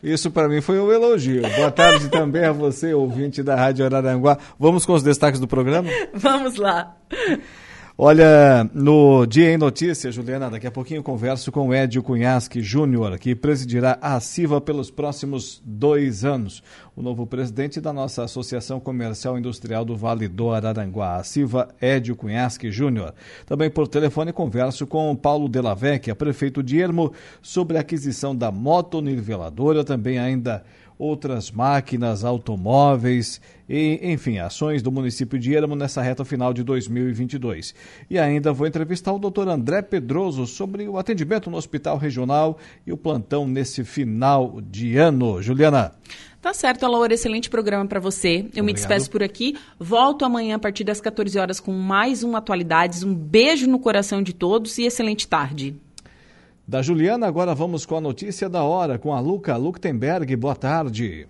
Speaker 16: Isso para mim foi um elogio. Boa tarde também a você, ouvinte da Rádio Araranguá. Vamos com os destaques do programa?
Speaker 1: Vamos lá.
Speaker 16: Olha, no Dia em Notícia, Juliana, daqui a pouquinho converso com Edio Cunhasque Júnior, que presidirá a CIVA pelos próximos dois anos. O novo presidente da nossa Associação Comercial Industrial do Vale do Araranguá, a CIVA Edio Cunhasque Júnior. Também por telefone converso com Paulo Delavecchia, prefeito de Ermo, sobre a aquisição da motoniveladora, também ainda outras máquinas, automóveis e, enfim, ações do município de Ermo nessa reta final de 2022. E ainda vou entrevistar o doutor André Pedroso sobre o atendimento no Hospital Regional e o plantão nesse final de ano. Juliana.
Speaker 1: Tá certo, Laura, excelente programa para você. Eu Obrigado. me despeço por aqui. Volto amanhã a partir das 14 horas com mais um Atualidades. Um beijo no coração de todos e excelente tarde.
Speaker 16: Da Juliana, agora vamos com a notícia da hora com a Luca Luktenberg. Boa tarde.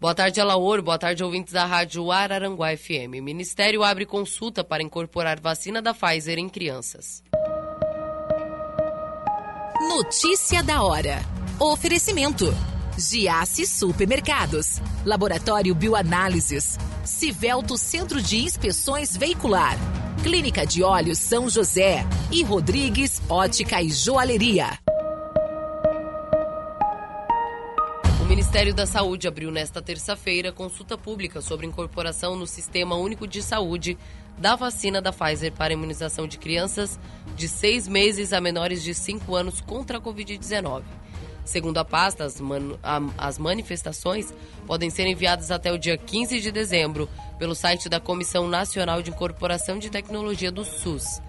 Speaker 6: Boa tarde, Alaor. Boa tarde, ouvintes da Rádio Araranguá FM. Ministério abre consulta para incorporar vacina da Pfizer em crianças.
Speaker 7: Notícia da hora. Oferecimento. Giasse Supermercados. Laboratório Bioanálises. Civelto Centro de Inspeções Veicular. Clínica de Olhos São José. E Rodrigues Ótica e Joalheria.
Speaker 6: O Ministério da Saúde abriu nesta terça-feira consulta pública sobre incorporação no Sistema Único de Saúde da vacina da Pfizer para imunização de crianças de seis meses a menores de cinco anos contra a Covid-19. Segundo a pasta, as, man as manifestações podem ser enviadas até o dia 15 de dezembro pelo site da Comissão Nacional de Incorporação de Tecnologia do SUS.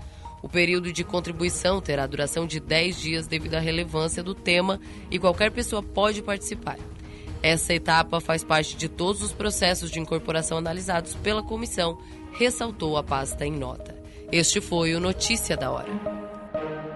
Speaker 6: O período de contribuição terá duração de 10 dias devido à relevância do tema e qualquer pessoa pode participar. Essa etapa faz parte de todos os processos de incorporação analisados pela comissão, ressaltou a pasta em nota. Este foi o Notícia da Hora.